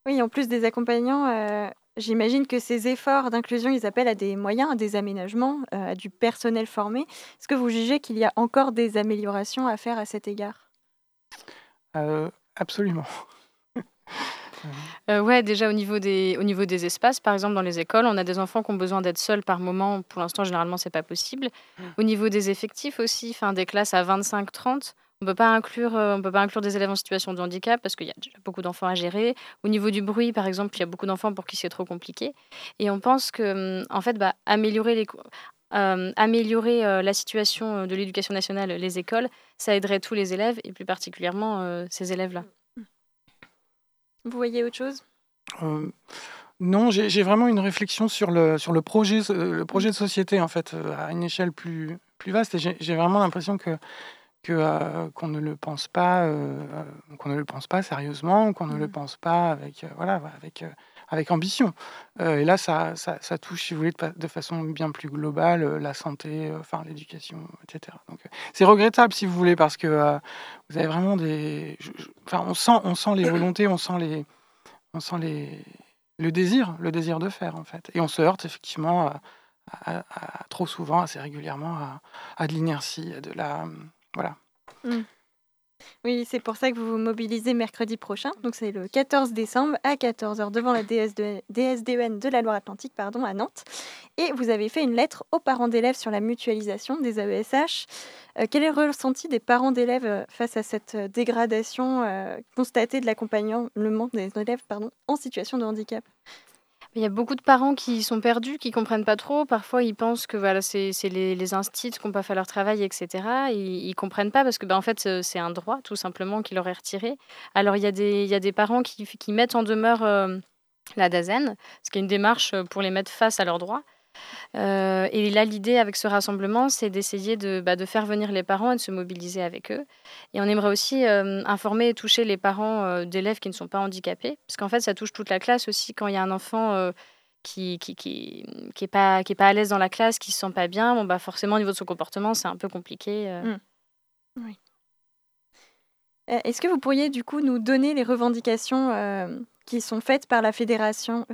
Oui, en plus des accompagnants, j'imagine que ces efforts d'inclusion, ils appellent à des moyens, à des aménagements, à du personnel formé. Est-ce que vous jugez qu'il y a encore des améliorations à faire à cet égard? Euh, absolument. Euh, ouais, déjà au niveau, des, au niveau des espaces, par exemple dans les écoles, on a des enfants qui ont besoin d'être seuls par moment. Pour l'instant, généralement, c'est pas possible. Au niveau des effectifs aussi, enfin des classes à 25-30, on peut pas inclure, euh, on peut pas inclure des élèves en situation de handicap parce qu'il y a déjà beaucoup d'enfants à gérer. Au niveau du bruit, par exemple, il y a beaucoup d'enfants pour qui c'est trop compliqué. Et on pense que, hum, en fait, bah, améliorer les euh, améliorer euh, la situation euh, de l'éducation nationale, les écoles, ça aiderait tous les élèves et plus particulièrement euh, ces élèves-là. Vous voyez autre chose? Euh, non, j'ai vraiment une réflexion sur le, sur le, projet, le projet de société, en fait, à une échelle plus, plus vaste. Et j'ai vraiment l'impression que que, euh, qu'on ne le pense pas, qu'on ne le pense pas sérieusement, qu'on ne le pense pas avec, euh, voilà, avec, euh, avec ambition. Euh, et là, ça, ça, touche, si vous voulez, de, façon bien plus globale, euh, la santé, euh, enfin l'éducation, etc. Donc, c'est regrettable, si vous voulez, parce que vous avez vraiment des, enfin, on sent, on sent les volontés, on sent les, on sent les, le désir, le désir de faire en fait. Et on se heurte effectivement trop souvent, assez régulièrement, à, de l'inertie, à de la, voilà. Oui, c'est pour ça que vous vous mobilisez mercredi prochain. Donc c'est le 14 décembre à 14h devant la DS2 DSDEN de la Loire-Atlantique pardon, à Nantes. Et vous avez fait une lettre aux parents d'élèves sur la mutualisation des AESH. Euh, quel est le ressenti des parents d'élèves euh, face à cette euh, dégradation constatée de l'accompagnement des élèves pardon, en situation de handicap? Il y a beaucoup de parents qui sont perdus, qui comprennent pas trop. Parfois, ils pensent que voilà, c'est les, les instits qui n'ont pas fait leur travail, etc. Ils, ils comprennent pas parce que, ben, en fait, c'est- c'est un droit, tout simplement, qui leur est retiré. Alors, il y a des, il y a des parents qui, qui mettent en demeure euh, la DAZEN, ce qui est une démarche pour les mettre face à leurs droits. Euh, et là, l'idée avec ce rassemblement, c'est d'essayer de, bah, de faire venir les parents et de se mobiliser avec eux. Et on aimerait aussi euh, informer et toucher les parents euh, d'élèves qui ne sont pas handicapés, parce qu'en fait, ça touche toute la classe aussi quand il y a un enfant qui qui, qui, qui est pas à l'aise dans la classe, qui se sent pas bien. Bon bah forcément au niveau de son comportement, c'est un peu compliqué. euh. Mm. Oui. Est-ce que vous pourriez du coup nous donner les revendications qui sont faites par la Fédération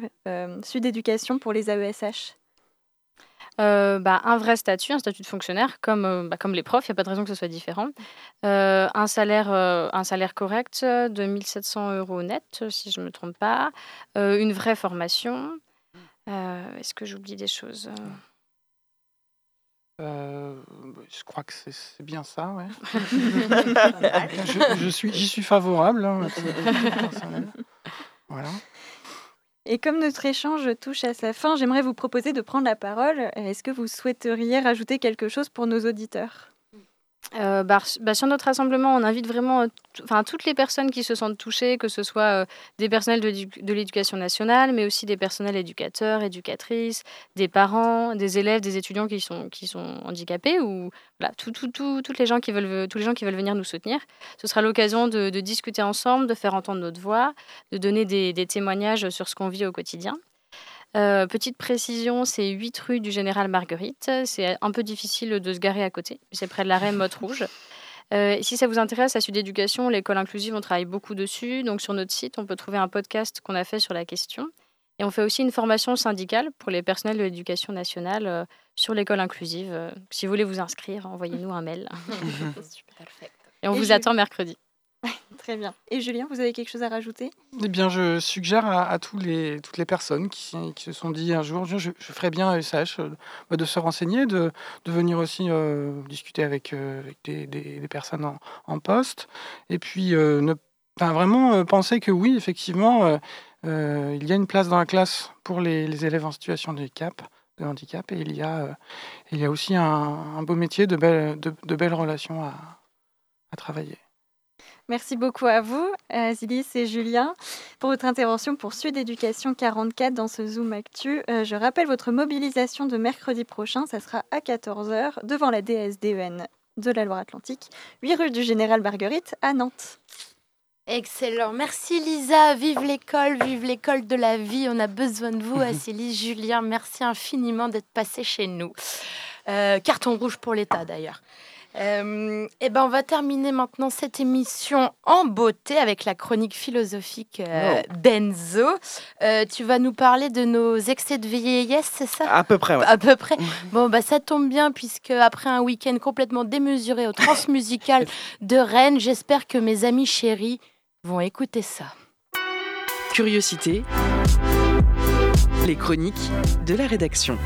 Sud Éducation pour les AESH Euh, bah, un vrai statut, un statut de fonctionnaire, comme, euh, bah, comme les profs, il n'y a pas de raison que ce soit différent. Euh, un, salaire, un salaire correct de 1700 euros net, si je ne me trompe pas. Une vraie formation. Est-ce que j'oublie des choses Euh, je crois que c'est bien ça, ouais. je, je suis, j'y suis favorable. hein, personnel. Voilà. Et comme notre échange touche à sa fin, j'aimerais vous proposer de prendre la parole. Est-ce que vous souhaiteriez rajouter quelque chose pour nos auditeurs? Euh, bah, bah, sur notre rassemblement, on invite vraiment euh, enfin, toutes les personnes qui se sentent touchées, que ce soit euh, des personnels de, l'édu- de l'éducation nationale, mais aussi des personnels éducateurs, éducatrices, des parents, des élèves, des étudiants qui sont, handicapés, ou voilà, tout- tout- tout- toutes les gens qui veulent, ve- tous les gens qui veulent venir nous soutenir. Ce sera l'occasion de, discuter ensemble, de faire entendre notre voix, de donner des témoignages sur ce qu'on vit au quotidien. Euh, petite précision, c'est 8 rue du Général Marguerite. C'est un peu difficile de se garer à côté. C'est près de l'arrêt Motte Rouge. Euh, et si ça vous intéresse, à Sud Éducation, l'école inclusive, on travaille beaucoup dessus. Donc sur notre site, on peut trouver un podcast qu'on a fait sur la question. Et on fait aussi une formation syndicale pour les personnels de l'éducation nationale euh, sur l'école inclusive. Euh, si vous voulez vous inscrire, envoyez-nous un mail. Et on Et vous je- attend mercredi. Très bien. Et Julien, vous avez quelque chose à rajouter? Eh bien, je suggère à, à toutes les personnes qui, se sont dit un jour, je, ferais bien un ESH, euh, bah, de se renseigner, de, venir aussi euh, discuter avec, euh, des, personnes en, poste, et puis vraiment penser que oui, effectivement, il y a une place dans la classe pour les, élèves en situation de handicap, et il y a, aussi un, beau métier, de belles, relations à, à travailler. Merci beaucoup à vous, Azilis et Julien, pour votre intervention pour Sud Éducation 44 dans ce Zoom Actu. Euh, je rappelle votre mobilisation de mercredi prochain, ça sera à 14h devant la DSDEN de la Loire-Atlantique, 8 rue du Général Marguerite à Nantes. Excellent. Merci Lisa. Vive l'école, vive l'école de la vie. On a besoin de vous, Asilis, Julien. Merci infiniment d'être passé chez nous. Euh, carton rouge pour l'État d'ailleurs. Euh, et ben on va terminer maintenant cette émission en beauté avec la chronique philosophique euh, d'Enzo. Euh, tu vas nous parler de nos excès de vieillesse, c'est ça? À peu près, ouais. À peu près. Bon, bah ça tombe bien puisque après un week-end complètement démesuré au Transmusical de Rennes, j'espère que mes amis chéris vont écouter ça. Curiosité. Les chroniques de la rédaction.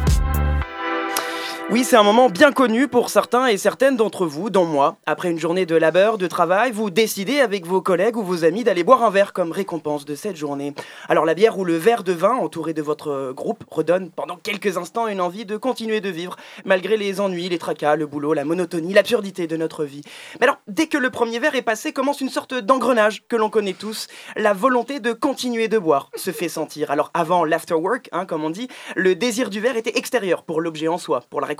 Oui, c'est un moment bien connu pour certains et certaines d'entre vous, dont moi. Après une journée de labeur, de travail, vous décidez avec vos collègues ou vos amis d'aller boire un verre comme récompense de cette journée. Alors la bière ou le verre de vin entouré de votre groupe redonne pendant quelques instants une envie de continuer de vivre, malgré les ennuis, les tracas, le boulot, la monotonie, l'absurdité de notre vie. Mais alors, dès que le premier verre est passé, commence une sorte d'engrenage que l'on connaît tous. La volonté de continuer de boire se fait sentir. Alors avant l'afterwork, hein, comme on dit, le désir du verre était extérieur pour l'objet en soi, pour la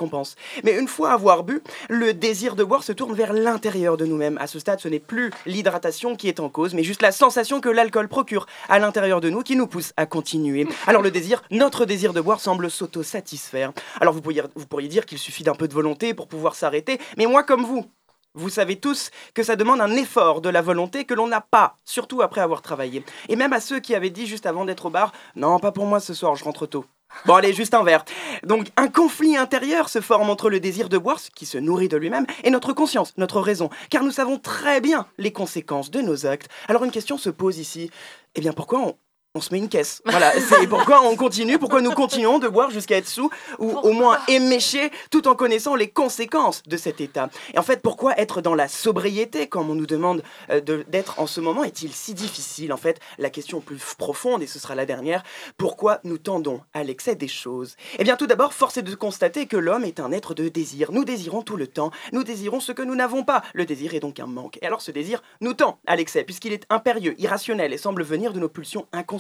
Mais une fois avoir bu, le désir de boire se tourne vers l'intérieur de nous-mêmes. À ce stade, ce n'est plus l'hydratation qui est en cause, mais juste la sensation que l'alcool procure à l'intérieur de nous qui nous pousse à continuer. Alors le désir, notre désir de boire semble s'auto-satisfaire. Alors vous pourriez, vous pourriez dire qu'il suffit d'un peu de volonté pour pouvoir s'arrêter, mais moi comme vous, Vous savez tous que ça demande un effort de la volonté que l'on n'a pas, surtout après avoir travaillé. Et même à ceux qui avaient dit juste avant d'être au bar, non, pas pour moi ce soir, je rentre tôt. Bon allez, juste un verre. Donc un conflit intérieur se forme entre le désir de boire, qui se nourrit de lui-même, et notre conscience, notre raison, car nous savons très bien les conséquences de nos actes. Alors une question se pose ici. Eh bien pourquoi on, on se met une caisse Voilà, c'est pourquoi on continue, pourquoi nous continuons de boire jusqu'à être sous, ou au moins éméchés, tout en connaissant les conséquences de cet état. Et en fait, pourquoi être dans la sobriété, comme on nous demande euh, de- d'être en ce moment, est-il si difficile? En fait, la question plus profonde, et ce sera la dernière, pourquoi nous tendons à l'excès des choses? Eh bien, tout d'abord, force est de constater que l'homme est un être de désir. Nous désirons tout le temps, nous désirons ce que nous n'avons pas. Le désir est donc un manque. Et alors, ce désir nous tend à l'excès, puisqu'il est impérieux, irrationnel et semble venir de nos pulsions inconscientes,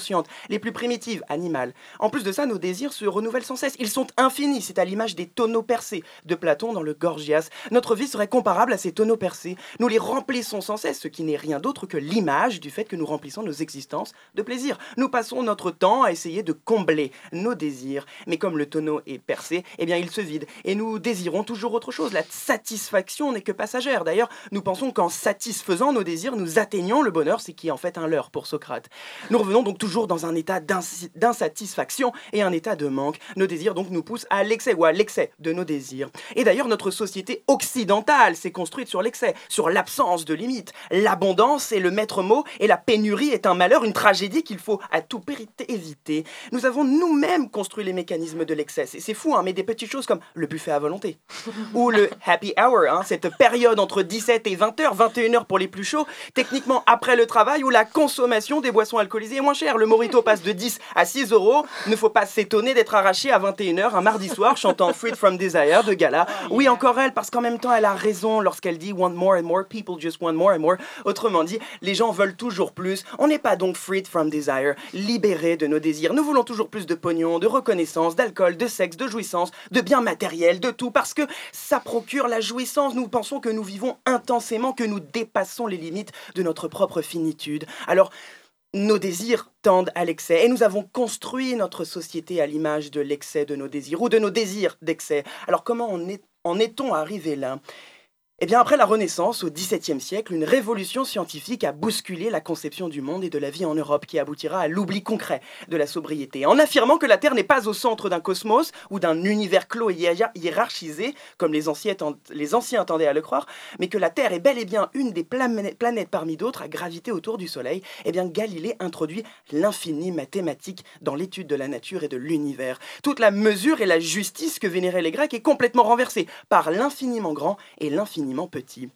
les plus primitives, animales. En plus de ça, nos désirs se renouvellent sans cesse. Ils sont infinis. C'est à l'image des tonneaux percés de Platon dans le Gorgias. Notre vie serait comparable à ces tonneaux percés. Nous les remplissons sans cesse, ce qui n'est rien d'autre que l'image du fait que nous remplissons nos existences de plaisir. Nous passons notre temps à essayer de combler nos désirs. Mais comme le tonneau est percé, eh bien il se vide. Et nous désirons toujours autre chose. La satisfaction n'est que passagère. D'ailleurs, nous pensons qu'en satisfaisant nos désirs, nous atteignons le bonheur, ce qui est en fait un leurre pour Socrate. Nous revenons donc toujours dans un état d'insatisfaction et un état de manque. Nos désirs donc nous poussent à l'excès ou à l'excès de nos désirs. Et d'ailleurs, notre société occidentale s'est construite sur l'excès, sur l'absence de limites. L'abondance est le maître mot et la pénurie est un malheur, une tragédie qu'il faut à tout prix éviter. Nous avons nous-mêmes construit les mécanismes de l'excès. C'est c'est fou, hein, mais des petites choses comme le buffet à volonté ou le happy hour, hein, cette période entre 17 et 20h, 21h pour les plus chauds, techniquement après le travail où la consommation des boissons alcoolisées est moins chère. Le morito passe de 10 à 6 euros. Ne faut pas s'étonner d'être arraché à 21h un mardi soir chantant Freed from Desire de Gala. Oui, encore elle, parce qu'en même temps, elle a raison lorsqu'elle dit Want more and more, people just want more and more. Autrement dit, les gens veulent toujours plus. On n'est pas donc freed from desire, libérés de nos désirs. Nous voulons toujours plus de pognon, de reconnaissance, d'alcool, de sexe, de jouissance, de biens matériels, de tout, parce que ça procure la jouissance. Nous pensons que nous vivons intensément, que nous dépassons les limites de notre propre finitude. Alors, nos désirs tendent à l'excès et nous avons construit notre société à l'image de l'excès de nos désirs ou de nos désirs d'excès. Alors comment en est- en est-on arrivé là? Eh bien, après la Renaissance, au XVIIe siècle, une révolution scientifique a bousculé la conception du monde et de la vie en Europe, qui aboutira à l'oubli concret de la sobriété. En affirmant que la Terre n'est pas au centre d'un cosmos ou d'un univers clos et hiér- hiérarchisé, comme les anciens, les anciens tendaient à le croire, mais que la Terre est bel et bien une des planètes parmi d'autres à graviter autour du Soleil, eh bien, Galilée introduit l'infini mathématique dans l'étude de la nature et de l'univers. Toute la mesure et la justice que vénéraient les Grecs est complètement renversée par l'infiniment grand et l'infiniment petit.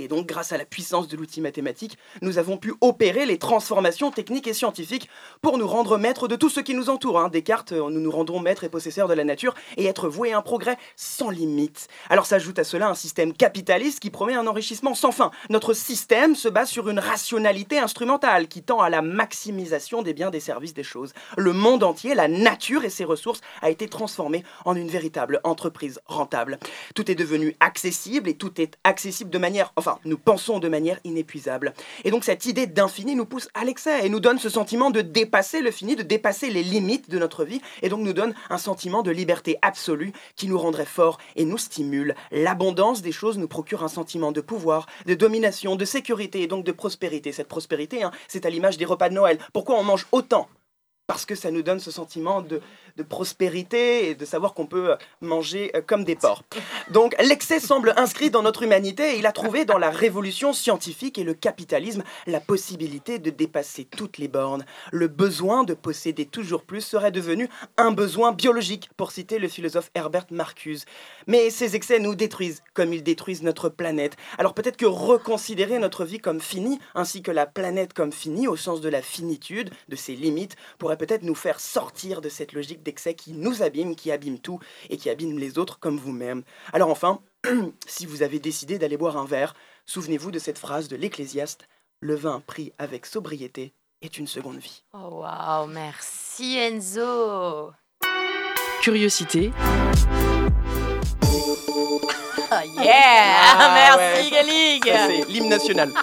Et donc, grâce à la puissance de l'outil mathématique, nous avons pu opérer les transformations techniques et scientifiques pour nous rendre maîtres de tout ce qui nous entoure. hein. Descartes, euh, nous nous rendons maîtres et possesseurs de la nature et être voués à un progrès sans limite. Alors s'ajoute à cela un système capitaliste qui promet un enrichissement sans fin. Notre système se base sur une rationalité instrumentale qui tend à la maximisation des biens, des services, des choses. Le monde entier, la nature et ses ressources a été transformé en une véritable entreprise rentable. Tout est devenu accessible et tout est accessible de manière, nous pensons de manière inépuisable. Et donc cette idée d'infini nous pousse à l'excès et nous donne ce sentiment de dépasser le fini, de dépasser les limites de notre vie et donc nous donne un sentiment de liberté absolue qui nous rendrait forts et nous stimule. L'abondance des choses nous procure un sentiment de pouvoir, de domination, de sécurité et donc de prospérité. Cette prospérité, hein, c'est à l'image des repas de Noël. Pourquoi on mange autant parce que ça nous donne ce sentiment de, prospérité et de savoir qu'on peut manger euh, comme des porcs. Donc l'excès semble inscrit dans notre humanité et il a trouvé dans la révolution scientifique et le capitalisme la possibilité de dépasser toutes les bornes. Le besoin de posséder toujours plus serait devenu un besoin biologique, pour citer le philosophe Herbert Marcuse. Mais ces excès nous détruisent, comme ils détruisent notre planète. Alors peut-être que reconsidérer notre vie comme finie, ainsi que la planète comme finie, au sens de la finitude, de ses limites, pourrait peut-être nous faire sortir de cette logique d'excès qui nous abîme, qui abîme tout et qui abîme les autres comme vous-même. Alors enfin, si vous avez décidé d'aller boire un verre, souvenez-vous de cette phrase de l'Ecclésiaste Le vin pris avec sobriété est une seconde vie. Oh waouh, merci Enzo. Curiosité, Ah, yeah, Ah, merci ouais. Galig. C'est l'hymne national.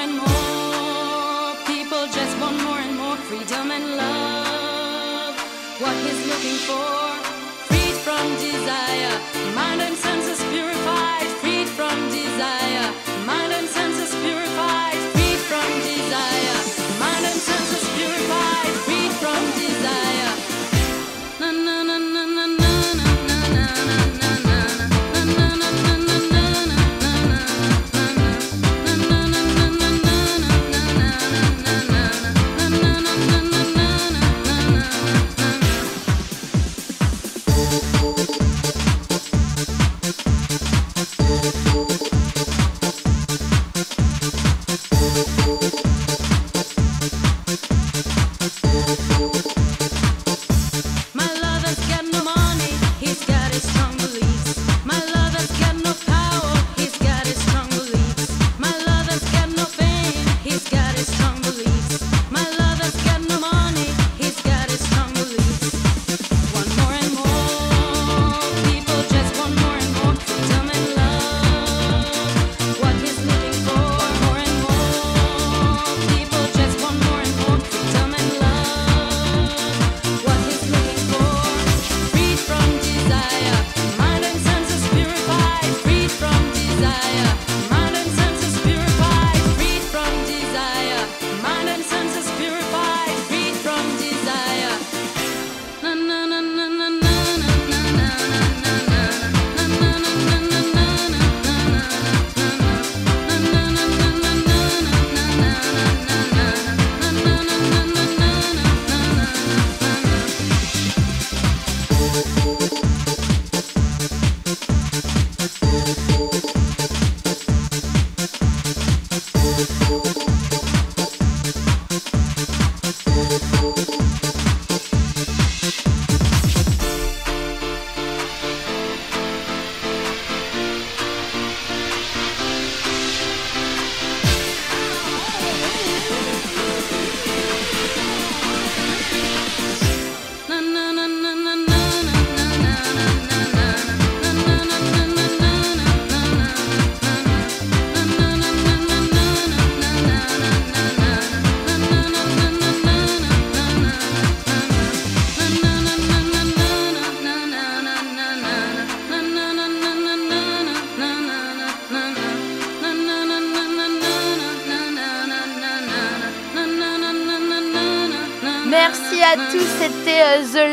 freedom and love. What he's looking for, freed from desire,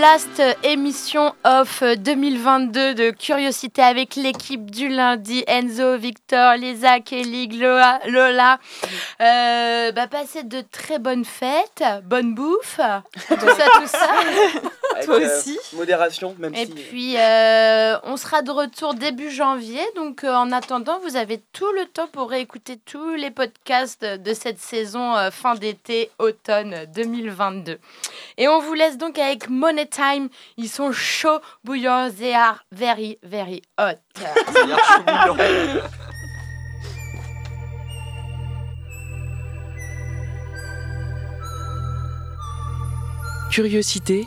Last émission of euh, 2022 de Curiosité avec l'équipe du lundi, Enzo, Victor, Lisa, Kelly, Lola. Lola. Euh, bah, passez de très bonnes fêtes, bonne bouffe, tout ça, tout ça. Avec, Toi euh, aussi. modération, même Et si. puis, euh, on sera de retour début janvier. Donc, euh, en attendant, vous avez tout le temps pour réécouter tous les podcasts de cette saison euh, fin d'été, automne 2022. Et on vous laisse donc avec Money Time. Ils sont chauds, bouillants, they are very, very hot. Curiosité.